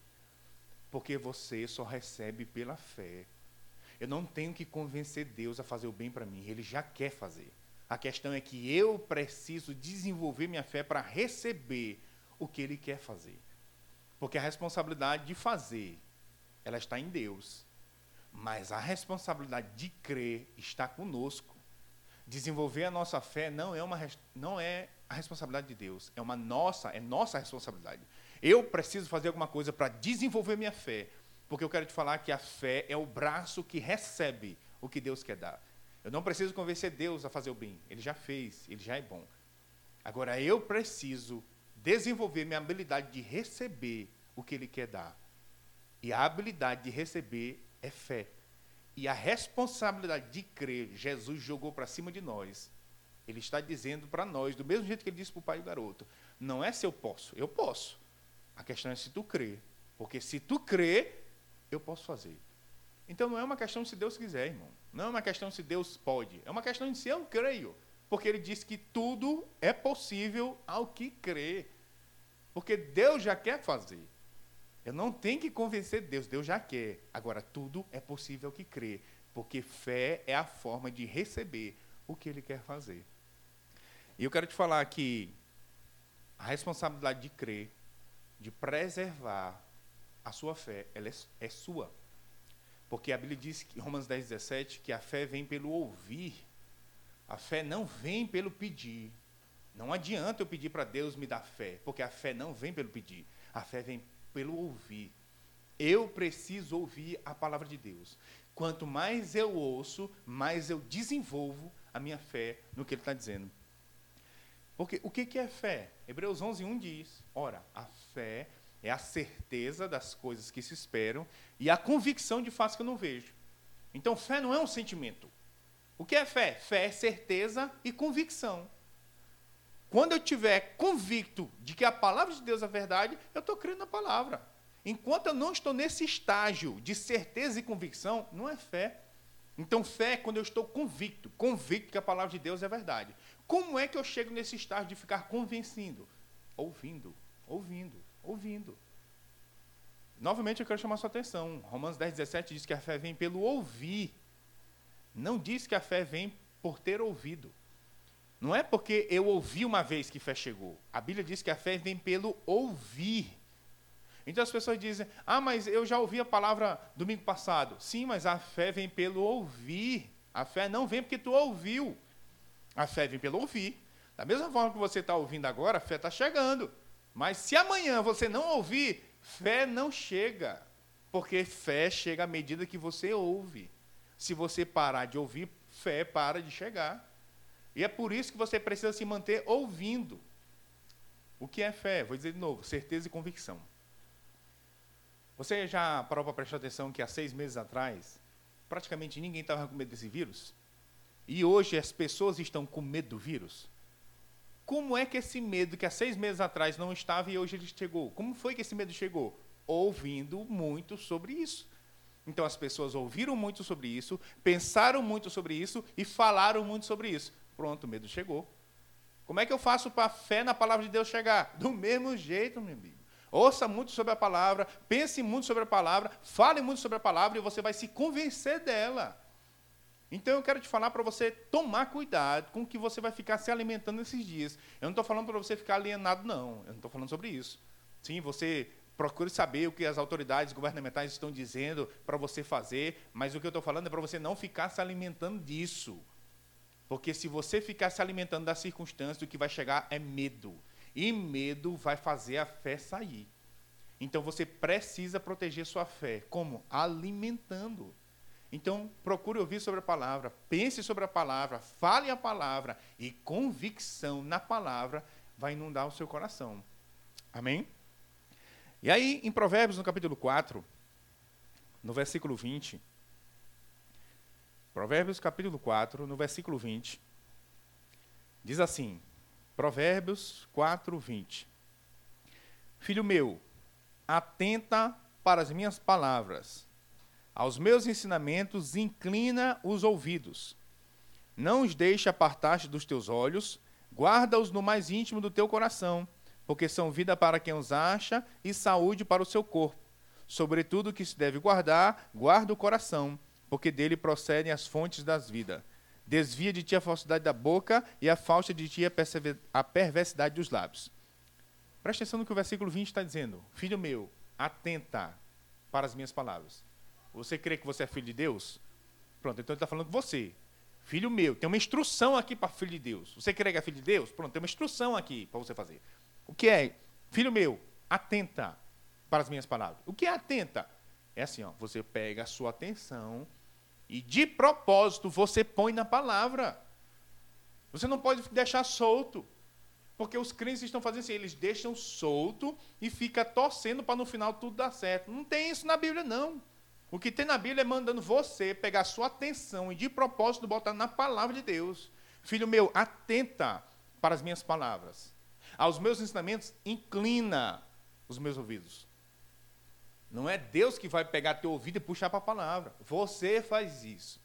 Porque você só recebe pela fé. Eu não tenho que convencer Deus a fazer o bem para mim, ele já quer fazer. A questão é que eu preciso desenvolver minha fé para receber o que ele quer fazer. Porque a responsabilidade de fazer, ela está em Deus. Mas a responsabilidade de crer está conosco. Desenvolver a nossa fé não é, uma, não é a responsabilidade de Deus, é uma nossa, é nossa responsabilidade. Eu preciso fazer alguma coisa para desenvolver minha fé, porque eu quero te falar que a fé é o braço que recebe o que Deus quer dar. Eu não preciso convencer Deus a fazer o bem, ele já fez, ele já é bom. Agora eu preciso desenvolver minha habilidade de receber o que ele quer dar. E a habilidade de receber é fé. E a responsabilidade de crer, Jesus jogou para cima de nós. Ele está dizendo para nós, do mesmo jeito que ele disse para o pai do garoto: não é se eu posso, eu posso. A questão é se tu crê. Porque se tu crê, eu posso fazer. Então não é uma questão se Deus quiser, irmão. Não é uma questão se Deus pode. É uma questão de se eu creio. Porque ele diz que tudo é possível ao que crê. Porque Deus já quer fazer. Eu não tenho que convencer Deus, Deus já quer. Agora, tudo é possível que crê, porque fé é a forma de receber o que ele quer fazer. E eu quero te falar que a responsabilidade de crer, de preservar a sua fé, ela é, é sua. Porque a Bíblia diz, em Romanos 10, 17, que a fé vem pelo ouvir. A fé não vem pelo pedir. Não adianta eu pedir para Deus me dar fé, porque a fé não vem pelo pedir. A fé vem pelo ouvir. Eu preciso ouvir a palavra de Deus. Quanto mais eu ouço, mais eu desenvolvo a minha fé no que ele está dizendo. Porque o que é fé? Hebreus 11, 1 diz: Ora, a fé é a certeza das coisas que se esperam e a convicção de fatos que eu não vejo. Então, fé não é um sentimento. O que é fé? Fé é certeza e convicção. Quando eu tiver convicto de que a palavra de Deus é verdade, eu estou crendo na palavra. Enquanto eu não estou nesse estágio de certeza e convicção, não é fé. Então, fé é quando eu estou convicto, convicto que a palavra de Deus é verdade. Como é que eu chego nesse estágio de ficar convencido? Ouvindo, ouvindo, ouvindo. Novamente eu quero chamar sua atenção. Romanos 10, 17 diz que a fé vem pelo ouvir. Não diz que a fé vem por ter ouvido. Não é porque eu ouvi uma vez que fé chegou. A Bíblia diz que a fé vem pelo ouvir. Então as pessoas dizem: Ah, mas eu já ouvi a palavra domingo passado. Sim, mas a fé vem pelo ouvir. A fé não vem porque tu ouviu. A fé vem pelo ouvir. Da mesma forma que você está ouvindo agora, a fé está chegando. Mas se amanhã você não ouvir, fé não chega. Porque fé chega à medida que você ouve. Se você parar de ouvir, fé para de chegar. E é por isso que você precisa se manter ouvindo. O que é fé? Vou dizer de novo: certeza e convicção. Você já parou para prestar atenção que há seis meses atrás, praticamente ninguém estava com medo desse vírus? E hoje as pessoas estão com medo do vírus? Como é que esse medo que há seis meses atrás não estava e hoje ele chegou? Como foi que esse medo chegou? Ouvindo muito sobre isso. Então as pessoas ouviram muito sobre isso, pensaram muito sobre isso e falaram muito sobre isso. Pronto, o medo chegou. Como é que eu faço para a fé na palavra de Deus chegar? Do mesmo jeito, meu amigo. Ouça muito sobre a palavra, pense muito sobre a palavra, fale muito sobre a palavra e você vai se convencer dela. Então eu quero te falar para você tomar cuidado com o que você vai ficar se alimentando nesses dias. Eu não estou falando para você ficar alienado, não. Eu não estou falando sobre isso. Sim, você procure saber o que as autoridades governamentais estão dizendo para você fazer, mas o que eu estou falando é para você não ficar se alimentando disso. Porque se você ficar se alimentando das circunstâncias, o que vai chegar é medo. E medo vai fazer a fé sair. Então você precisa proteger sua fé. Como? Alimentando. Então, procure ouvir sobre a palavra, pense sobre a palavra, fale a palavra e convicção na palavra vai inundar o seu coração. Amém? E aí, em Provérbios, no capítulo 4, no versículo 20, Provérbios capítulo 4, no versículo 20, diz assim: Provérbios 4, 20. Filho meu, atenta para as minhas palavras, aos meus ensinamentos inclina os ouvidos. Não os deixe apartar-te dos teus olhos, guarda-os no mais íntimo do teu coração, porque são vida para quem os acha e saúde para o seu corpo. Sobretudo que se deve guardar, guarda o coração, porque dele procedem as fontes das vidas. Desvia de ti a falsidade da boca e afasta de ti a perversidade dos lábios. Presta atenção no que o versículo 20 está dizendo. Filho meu, atenta para as minhas palavras. Você crê que você é filho de Deus? Pronto, então ele está falando com você. Filho meu, tem uma instrução aqui para filho de Deus. Você crê que é filho de Deus? Pronto, tem uma instrução aqui para você fazer. O que é? Filho meu, atenta para as minhas palavras. O que é atenta? É assim, ó, você pega a sua atenção e de propósito você põe na palavra. Você não pode deixar solto. Porque os crentes estão fazendo assim, eles deixam solto e fica torcendo para no final tudo dar certo. Não tem isso na Bíblia, não. O que tem na Bíblia é mandando você pegar sua atenção e de propósito botar na palavra de Deus. Filho meu, atenta para as minhas palavras. Aos meus ensinamentos, inclina os meus ouvidos. Não é Deus que vai pegar teu ouvido e puxar para a palavra. Você faz isso.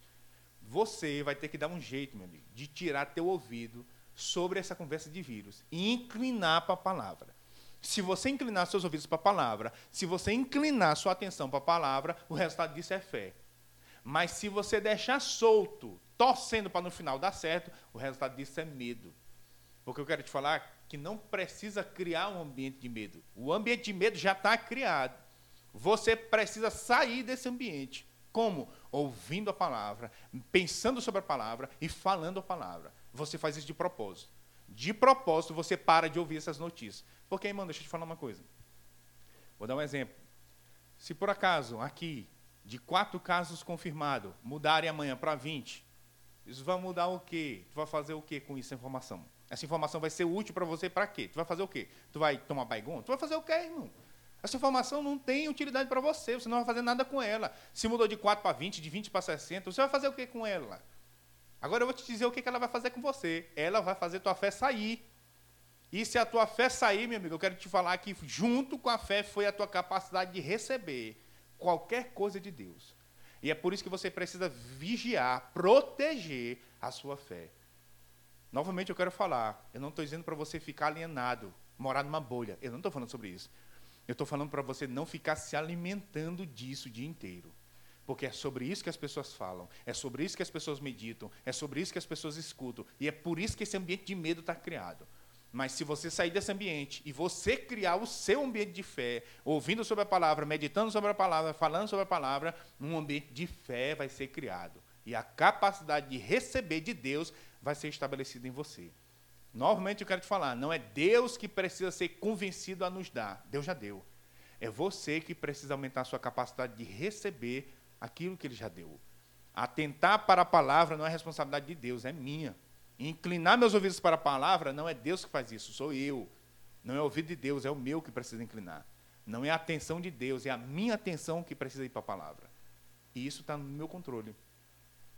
Você vai ter que dar um jeito, meu amigo, de tirar teu ouvido sobre essa conversa de vírus e inclinar para a palavra. Se você inclinar seus ouvidos para a palavra, se você inclinar sua atenção para a palavra, o resultado disso é fé. Mas se você deixar solto, torcendo para no final dar certo, o resultado disso é medo. Porque eu quero te falar que não precisa criar um ambiente de medo. O ambiente de medo já está criado. Você precisa sair desse ambiente. Como? Ouvindo a palavra, pensando sobre a palavra e falando a palavra. Você faz isso de propósito. De propósito, você para de ouvir essas notícias. Porque, irmão, deixa eu te falar uma coisa. Vou dar um exemplo. Se por acaso, aqui, de quatro casos confirmados, mudarem amanhã para 20, isso vai mudar o quê? Tu vai fazer o quê com essa informação? Essa informação vai ser útil para você para quê? Tu vai fazer o quê? Tu vai tomar baigon? Tu vai fazer o quê, irmão? Essa informação não tem utilidade para você, você não vai fazer nada com ela. Se mudou de 4 para 20, de 20 para 60, você vai fazer o que com ela? Agora eu vou te dizer o que ela vai fazer com você. Ela vai fazer tua fé sair. E se a tua fé sair, meu amigo, eu quero te falar que junto com a fé foi a tua capacidade de receber qualquer coisa de Deus. E é por isso que você precisa vigiar, proteger a sua fé. Novamente eu quero falar, eu não estou dizendo para você ficar alienado, morar numa bolha. Eu não estou falando sobre isso. Eu estou falando para você não ficar se alimentando disso o dia inteiro. Porque é sobre isso que as pessoas falam, é sobre isso que as pessoas meditam, é sobre isso que as pessoas escutam. E é por isso que esse ambiente de medo está criado. Mas se você sair desse ambiente e você criar o seu ambiente de fé, ouvindo sobre a palavra, meditando sobre a palavra, falando sobre a palavra, um ambiente de fé vai ser criado. E a capacidade de receber de Deus vai ser estabelecida em você. Novamente eu quero te falar, não é Deus que precisa ser convencido a nos dar. Deus já deu. É você que precisa aumentar a sua capacidade de receber aquilo que ele já deu. Atentar para a palavra não é responsabilidade de Deus, é minha. Inclinar meus ouvidos para a palavra não é Deus que faz isso, sou eu. Não é o ouvido de Deus, é o meu que precisa inclinar. Não é a atenção de Deus, é a minha atenção que precisa ir para a palavra. E isso está no meu controle.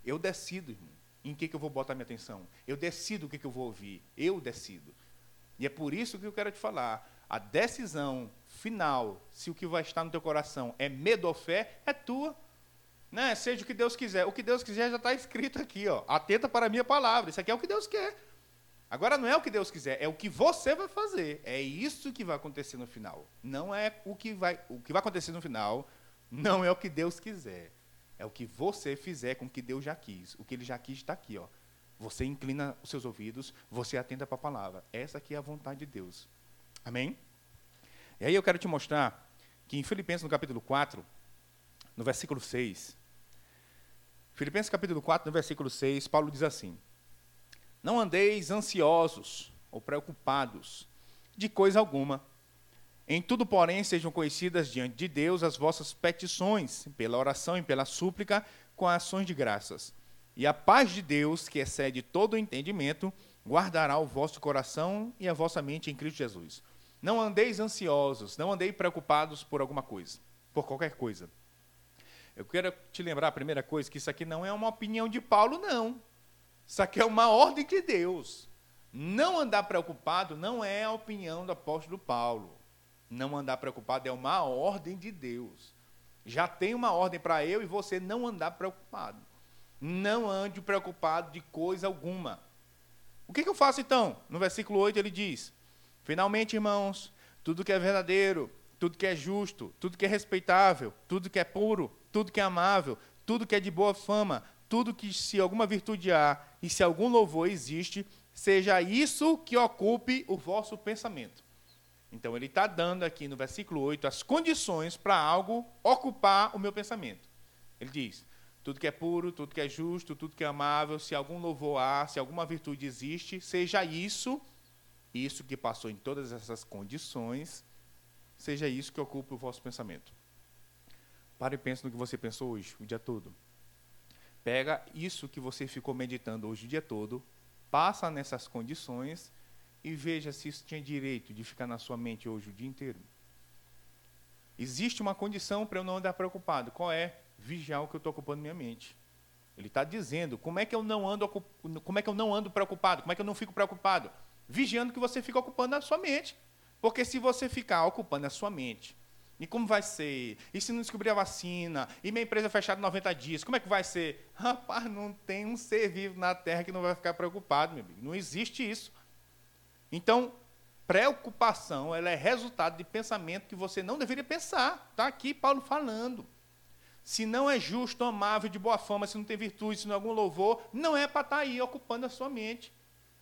Eu decido, irmão, em que, que eu vou botar minha atenção. Eu decido o que, que eu vou ouvir. Eu decido. E é por isso que eu quero te falar. A decisão final, se o que vai estar no teu coração é medo ou fé, é tua. Né? Seja o que Deus quiser. O que Deus quiser já está escrito aqui, ó. Atenta para a minha palavra. Isso aqui é o que Deus quer. Agora não é o que Deus quiser, é o que você vai fazer. É isso que vai acontecer no final. Não é o que vai, o que vai acontecer no final, não é o que Deus quiser. É o que você fizer com o que Deus já quis. O que ele já quis está aqui, ó. Você inclina os seus ouvidos, você atenta para a palavra. Essa aqui é a vontade de Deus. Amém? E aí eu quero te mostrar que em Filipenses no capítulo 4, no versículo 6, Filipenses capítulo 4, no versículo 6, Paulo diz assim: Não andeis ansiosos ou preocupados de coisa alguma. Em tudo, porém, sejam conhecidas diante de Deus as vossas petições, pela oração e pela súplica, com ações de graças. E a paz de Deus, que excede todo o entendimento, guardará o vosso coração e a vossa mente em Cristo Jesus. Não andeis ansiosos, não andeis preocupados por alguma coisa, por qualquer coisa. Eu quero te lembrar a primeira coisa, que isso aqui não é uma opinião de Paulo, não. Isso aqui é uma ordem de Deus. Não andar preocupado não é a opinião do apóstolo Paulo. Não andar preocupado é uma ordem de Deus. Já tem uma ordem para eu e você não andar preocupado. Não ande preocupado de coisa alguma. O que, que eu faço então? No versículo 8 ele diz: Finalmente, irmãos, tudo que é verdadeiro, tudo que é justo, tudo que é respeitável, tudo que é puro, tudo que é amável, tudo que é de boa fama, tudo que se alguma virtude há e se algum louvor existe, seja isso que ocupe o vosso pensamento. Então ele está dando aqui no versículo 8 as condições para algo ocupar o meu pensamento. Ele diz: tudo que é puro, tudo que é justo, tudo que é amável, se algum louvor há, se alguma virtude existe, seja isso, isso que passou em todas essas condições, seja isso que ocupe o vosso pensamento. Pare e pense no que você pensou hoje, o dia todo. Pega isso que você ficou meditando hoje o dia todo, passa nessas condições e veja se isso tinha direito de ficar na sua mente hoje o dia inteiro. Existe uma condição para eu não andar preocupado. Qual é? Vigiar o que eu estou ocupando minha mente. Ele está dizendo como é que eu não ando como é que eu não ando preocupado, como é que eu não fico preocupado, vigiando que você fica ocupando a sua mente. Porque se você ficar ocupando a sua mente e como vai ser? E se não descobrir a vacina? E minha empresa fechada 90 dias? Como é que vai ser? Rapaz, não tem um ser vivo na Terra que não vai ficar preocupado, meu amigo. Não existe isso. Então, preocupação ela é resultado de pensamento que você não deveria pensar. Está aqui Paulo falando. Se não é justo, amável, de boa fama, se não tem virtude, se não é algum louvor, não é para estar tá aí ocupando a sua mente.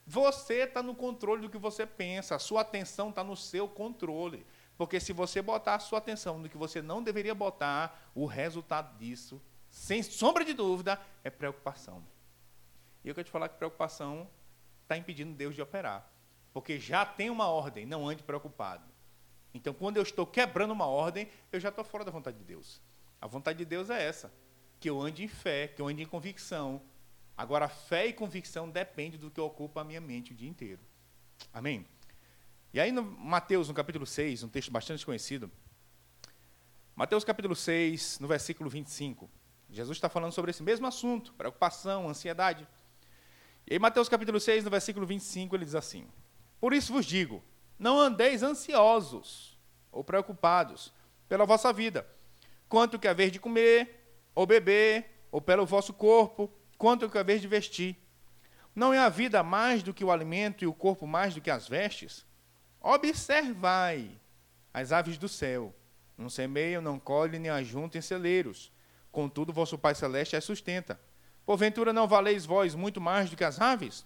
Você está no controle do que você pensa, a sua atenção está no seu controle. Porque se você botar a sua atenção no que você não deveria botar, o resultado disso, sem sombra de dúvida, é preocupação. E eu quero te falar que preocupação está impedindo Deus de operar. Porque já tem uma ordem, não ande preocupado. Então, quando eu estou quebrando uma ordem, eu já estou fora da vontade de Deus. A vontade de Deus é essa: que eu ande em fé, que eu ande em convicção. Agora, fé e convicção depende do que ocupa a minha mente o dia inteiro. Amém? E aí no Mateus, no capítulo 6, um texto bastante conhecido, Mateus capítulo 6, no versículo 25, Jesus está falando sobre esse mesmo assunto, preocupação, ansiedade. E aí Mateus capítulo 6, no versículo 25, ele diz assim, Por isso vos digo: não andeis ansiosos ou preocupados pela vossa vida, quanto que haver de comer, ou beber, ou pelo vosso corpo, quanto que haver de vestir. Não é a vida mais do que o alimento e o corpo mais do que as vestes? Observai as aves do céu. Não semeiam, não colhem, nem ajuntem em celeiros. Contudo, vosso Pai Celeste as sustenta. Porventura não valeis vós muito mais do que as aves?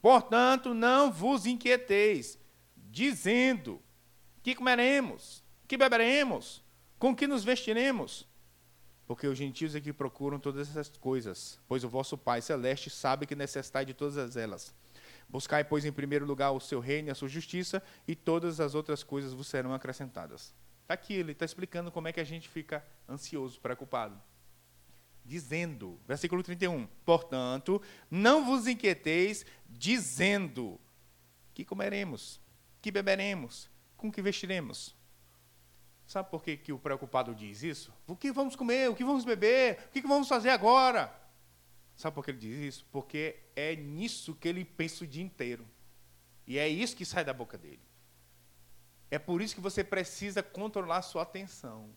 Portanto, não vos inquieteis, dizendo: que comeremos, que beberemos, com que nos vestiremos? Porque os gentios é que procuram todas essas coisas, pois o vosso Pai celeste sabe que necessitai de todas elas. Buscai, pois, em primeiro lugar o seu reino e a sua justiça, e todas as outras coisas vos serão acrescentadas. Está aqui, ele está explicando como é que a gente fica ansioso, preocupado. Dizendo, versículo 31, portanto, não vos inquieteis, dizendo, que comeremos, que beberemos, com que vestiremos. Sabe por que, que o preocupado diz isso? O que vamos comer? O que vamos beber? O que vamos fazer agora? Sabe por que ele diz isso? Porque é nisso que ele pensa o dia inteiro. E é isso que sai da boca dele. É por isso que você precisa controlar sua atenção.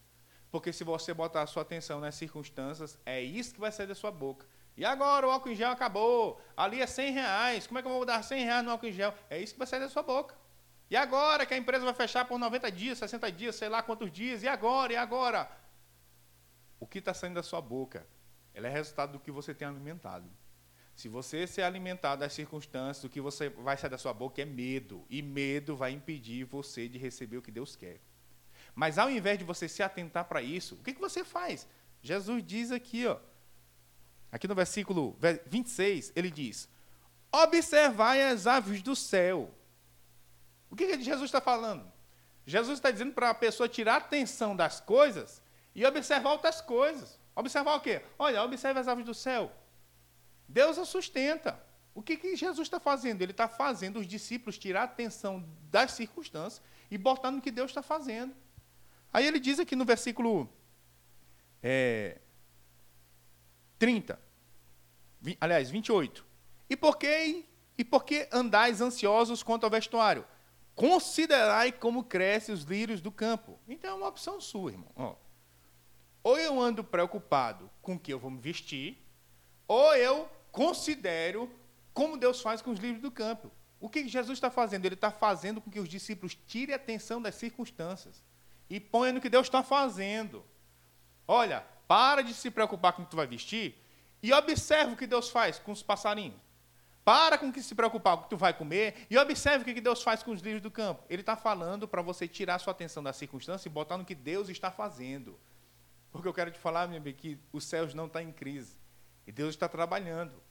Porque se você botar a sua atenção nas circunstâncias, é isso que vai sair da sua boca. E agora o álcool em gel acabou. Ali é 100 reais. Como é que eu vou dar 100 reais no álcool em gel? É isso que vai sair da sua boca. E agora que a empresa vai fechar por 90 dias, 60 dias, sei lá quantos dias, e agora, e agora? O que está saindo da sua boca? Ela é resultado do que você tem alimentado. Se você se alimentar das circunstâncias, o que você vai sair da sua boca é medo. E medo vai impedir você de receber o que Deus quer. Mas ao invés de você se atentar para isso, o que, que você faz? Jesus diz aqui, ó, aqui no versículo 26, ele diz: Observai as aves do céu o que, que Jesus está falando? Jesus está dizendo para a pessoa tirar a atenção das coisas e observar outras coisas. Observar o quê? Olha, observe as aves do céu. Deus a sustenta. O que, que Jesus está fazendo? Ele está fazendo os discípulos tirar a atenção das circunstâncias e botar no que Deus está fazendo. Aí ele diz aqui no versículo é, 30, aliás, 28. E por que, e por que andais ansiosos quanto ao vestuário? Considerai como crescem os lírios do campo. Então é uma opção sua, irmão. Ó. Ou eu ando preocupado com o que eu vou me vestir, ou eu considero como Deus faz com os lírios do campo. O que Jesus está fazendo? Ele está fazendo com que os discípulos tirem atenção das circunstâncias e ponham no que Deus está fazendo. Olha, para de se preocupar com o que tu vai vestir e observa o que Deus faz com os passarinhos. Para com que se preocupar com o que tu vai comer e observe o que Deus faz com os lírios do campo. Ele está falando para você tirar sua atenção da circunstância e botar no que Deus está fazendo. Porque eu quero te falar, meu amigo, que os céus não estão tá em crise. E Deus está trabalhando.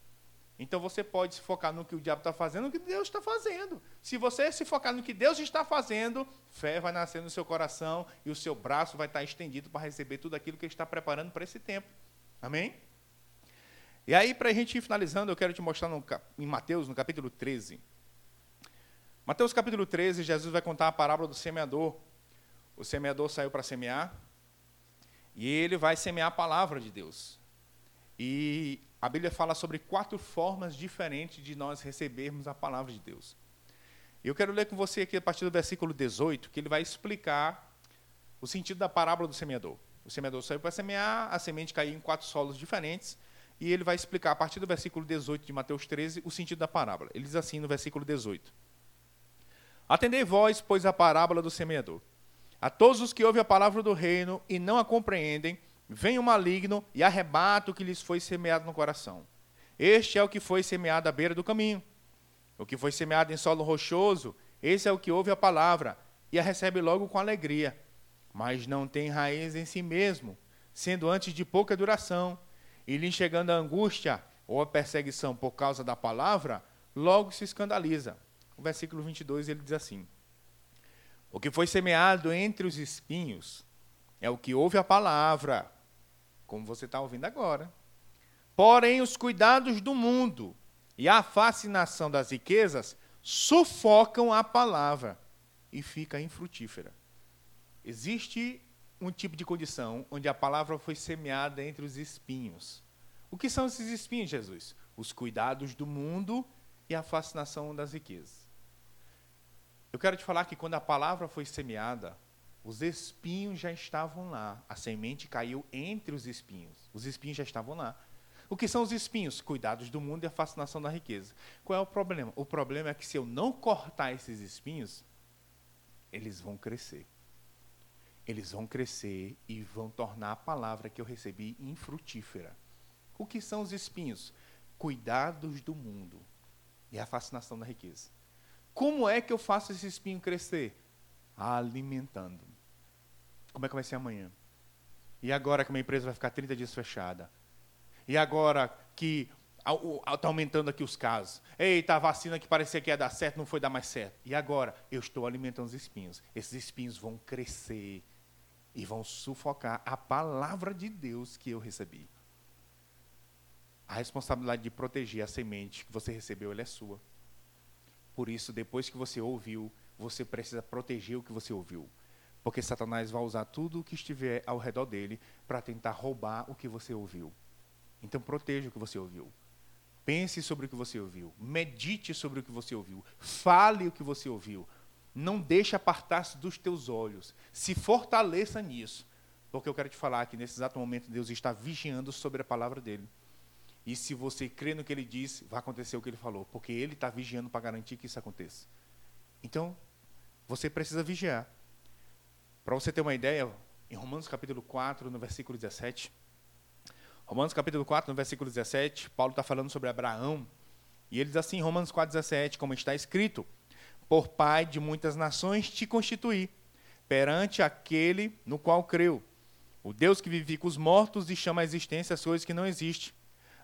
Então você pode se focar no que o diabo está fazendo, no que Deus está fazendo. Se você se focar no que Deus está fazendo, fé vai nascer no seu coração e o seu braço vai estar estendido para receber tudo aquilo que ele está preparando para esse tempo. Amém? E aí, para a gente ir finalizando, eu quero te mostrar no, em Mateus, no capítulo 13. Mateus capítulo 13, Jesus vai contar a parábola do semeador. O semeador saiu para semear e ele vai semear a palavra de Deus. E a Bíblia fala sobre quatro formas diferentes de nós recebermos a palavra de Deus. Eu quero ler com você aqui a partir do versículo 18, que ele vai explicar o sentido da parábola do semeador. O semeador saiu para semear, a semente caiu em quatro solos diferentes, e ele vai explicar a partir do versículo 18 de Mateus 13 o sentido da parábola. Ele diz assim no versículo 18: Atendei vós, pois, a parábola do semeador. A todos os que ouvem a palavra do reino e não a compreendem, vem o maligno e arrebata o que lhes foi semeado no coração. Este é o que foi semeado à beira do caminho. O que foi semeado em solo rochoso, esse é o que ouve a palavra e a recebe logo com alegria, mas não tem raiz em si mesmo, sendo antes de pouca duração e lhe chegando a angústia ou a perseguição por causa da palavra, logo se escandaliza. O versículo 22 ele diz assim: O que foi semeado entre os espinhos é o que ouve a palavra, como você está ouvindo agora. Porém, os cuidados do mundo e a fascinação das riquezas sufocam a palavra e fica infrutífera. Existe um tipo de condição onde a palavra foi semeada entre os espinhos. O que são esses espinhos, Jesus? Os cuidados do mundo e a fascinação das riquezas. Eu quero te falar que quando a palavra foi semeada, os espinhos já estavam lá. A semente caiu entre os espinhos. Os espinhos já estavam lá. O que são os espinhos? Cuidados do mundo e a fascinação da riqueza. Qual é o problema? O problema é que se eu não cortar esses espinhos, eles vão crescer. Eles vão crescer e vão tornar a palavra que eu recebi infrutífera. O que são os espinhos? Cuidados do mundo e a fascinação da riqueza. Como é que eu faço esse espinho crescer? Alimentando. Como é que vai ser amanhã? E agora que a minha empresa vai ficar 30 dias fechada? E agora que está aumentando aqui os casos. Eita, a vacina que parecia que ia dar certo não foi dar mais certo. E agora eu estou alimentando os espinhos. Esses espinhos vão crescer e vão sufocar a palavra de Deus que eu recebi. A responsabilidade de proteger a semente que você recebeu, ela é sua. Por isso, depois que você ouviu, você precisa proteger o que você ouviu. Porque Satanás vai usar tudo o que estiver ao redor dele para tentar roubar o que você ouviu. Então proteja o que você ouviu. Pense sobre o que você ouviu. Medite sobre o que você ouviu. Fale o que você ouviu. Não deixe apartar-se dos teus olhos. Se fortaleça nisso. Porque eu quero te falar que nesse exato momento Deus está vigiando sobre a palavra dele. E se você crê no que ele diz, vai acontecer o que ele falou. Porque ele está vigiando para garantir que isso aconteça. Então, você precisa vigiar. Para você ter uma ideia, em Romanos capítulo 4, no versículo 17, Romanos capítulo 4, no versículo 17, Paulo está falando sobre Abraão. E ele diz assim, em Romanos 4, 17, como está escrito: Por pai de muitas nações te constituí, perante aquele no qual creu. O Deus que vivifica os mortos e chama à existência as coisas que não existem.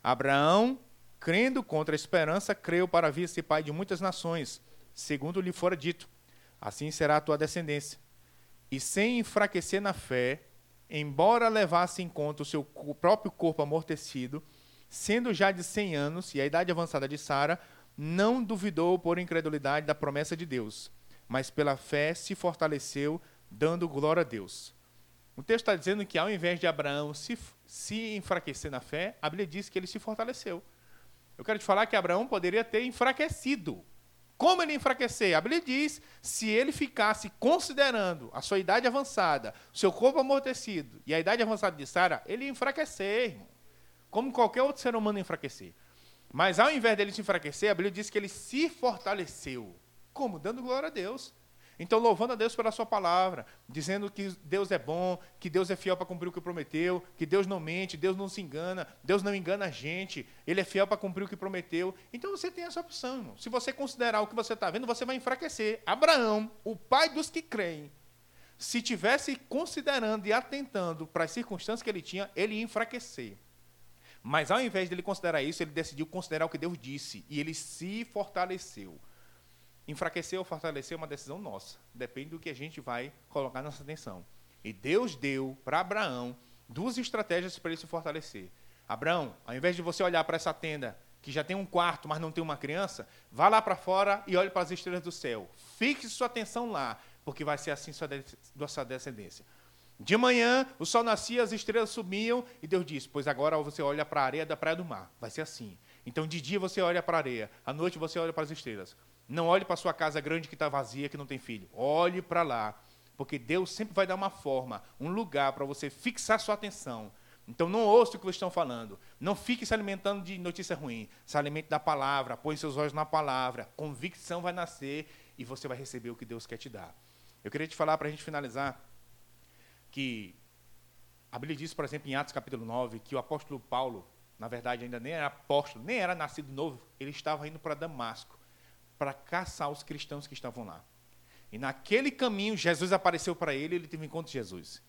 Abraão, crendo contra a esperança, creu para vir ser pai de muitas nações, segundo lhe fora dito. Assim será a tua descendência. E sem enfraquecer na fé, embora levasse em conta o seu próprio corpo amortecido, sendo já de 100 anos e a idade avançada de Sara, não duvidou por incredulidade da promessa de Deus, mas pela fé se fortaleceu, dando glória a Deus. O texto está dizendo que ao invés de Abraão se, se enfraquecer na fé, a Bíblia diz que ele se fortaleceu. Eu quero te falar que Abraão poderia ter enfraquecido, como ele enfraquecer? A Bíblia diz: se ele ficasse considerando a sua idade avançada, seu corpo amortecido e a idade avançada de Sara, ele ia enfraquecer, irmão. Como qualquer outro ser humano enfraquecer. Mas ao invés dele se enfraquecer, a Bíblia diz que ele se fortaleceu. Como? Dando glória a Deus. Então, louvando a Deus pela sua palavra, dizendo que Deus é bom, que Deus é fiel para cumprir o que prometeu, que Deus não mente, Deus não se engana, Deus não engana a gente, Ele é fiel para cumprir o que prometeu. Então você tem essa opção, irmão. Se você considerar o que você está vendo, você vai enfraquecer. Abraão, o pai dos que creem, se tivesse considerando e atentando para as circunstâncias que ele tinha, ele ia enfraquecer. Mas ao invés de ele considerar isso, ele decidiu considerar o que Deus disse e ele se fortaleceu. Enfraquecer ou fortalecer é uma decisão nossa. Depende do que a gente vai colocar nossa atenção. E Deus deu para Abraão duas estratégias para ele se fortalecer. Abraão, ao invés de você olhar para essa tenda que já tem um quarto, mas não tem uma criança, vá lá para fora e olhe para as estrelas do céu. Fixe sua atenção lá, porque vai ser assim sua, sua descendência. De manhã, o sol nascia, as estrelas subiam, e Deus disse: Pois agora você olha para a areia da praia do mar. Vai ser assim. Então, de dia você olha para a areia, à noite você olha para as estrelas. Não olhe para sua casa grande que está vazia, que não tem filho. Olhe para lá. Porque Deus sempre vai dar uma forma, um lugar para você fixar sua atenção. Então não ouça o que eles estão falando. Não fique se alimentando de notícia ruim. Se alimente da palavra, põe seus olhos na palavra. Convicção vai nascer e você vai receber o que Deus quer te dar. Eu queria te falar, para a gente finalizar, que a Bíblia diz, por exemplo, em Atos capítulo 9, que o apóstolo Paulo, na verdade, ainda nem era apóstolo, nem era nascido novo, ele estava indo para Damasco para caçar os cristãos que estavam lá. E naquele caminho, Jesus apareceu para ele e ele teve um encontro com Jesus.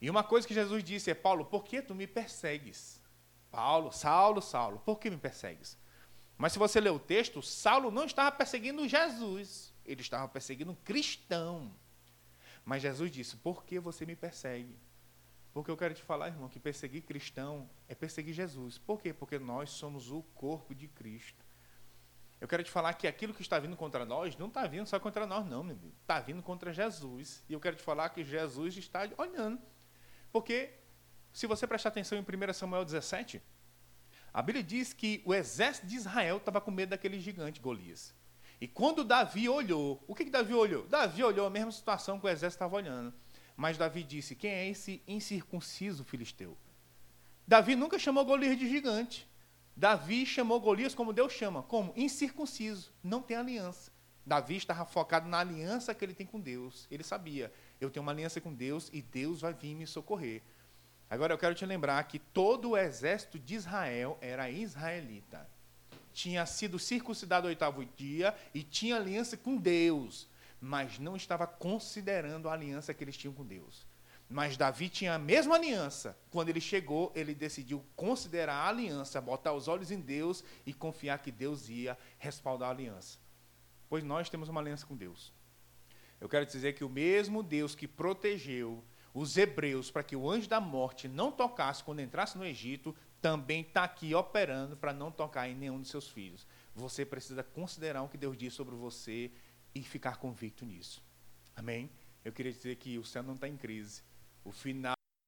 E uma coisa que Jesus disse é: Paulo, por que tu me persegues? Paulo, Saulo, Saulo, por que me persegues? Mas se você ler o texto, Saulo não estava perseguindo Jesus, ele estava perseguindo um cristão. Mas Jesus disse: Por que você me persegue? Porque eu quero te falar, irmão, que perseguir cristão é perseguir Jesus. Por quê? Porque nós somos o corpo de Cristo. Eu quero te falar que aquilo que está vindo contra nós não está vindo só contra nós, não, meu amigo. Está vindo contra Jesus. E eu quero te falar que Jesus está olhando. Porque, se você prestar atenção em 1 Samuel 17, a Bíblia diz que o exército de Israel estava com medo daquele gigante Golias. E quando Davi olhou, o que, que Davi olhou? Davi olhou a mesma situação que o exército estava olhando. Mas Davi disse: Quem é esse incircunciso filisteu? Davi nunca chamou Golias de gigante. Davi chamou Golias como Deus chama, como incircunciso, não tem aliança. Davi estava focado na aliança que ele tem com Deus. Ele sabia, eu tenho uma aliança com Deus e Deus vai vir me socorrer. Agora eu quero te lembrar que todo o exército de Israel era israelita. Tinha sido circuncidado o oitavo dia e tinha aliança com Deus mas não estava considerando a aliança que eles tinham com Deus. Mas Davi tinha a mesma aliança. Quando ele chegou, ele decidiu considerar a aliança, botar os olhos em Deus e confiar que Deus ia respaldar a aliança. Pois nós temos uma aliança com Deus. Eu quero dizer que o mesmo Deus que protegeu os hebreus para que o anjo da morte não tocasse quando entrasse no Egito, também está aqui operando para não tocar em nenhum de seus filhos. Você precisa considerar o que Deus diz sobre você e ficar convicto nisso. Amém? Eu queria dizer que o céu não está em crise. O final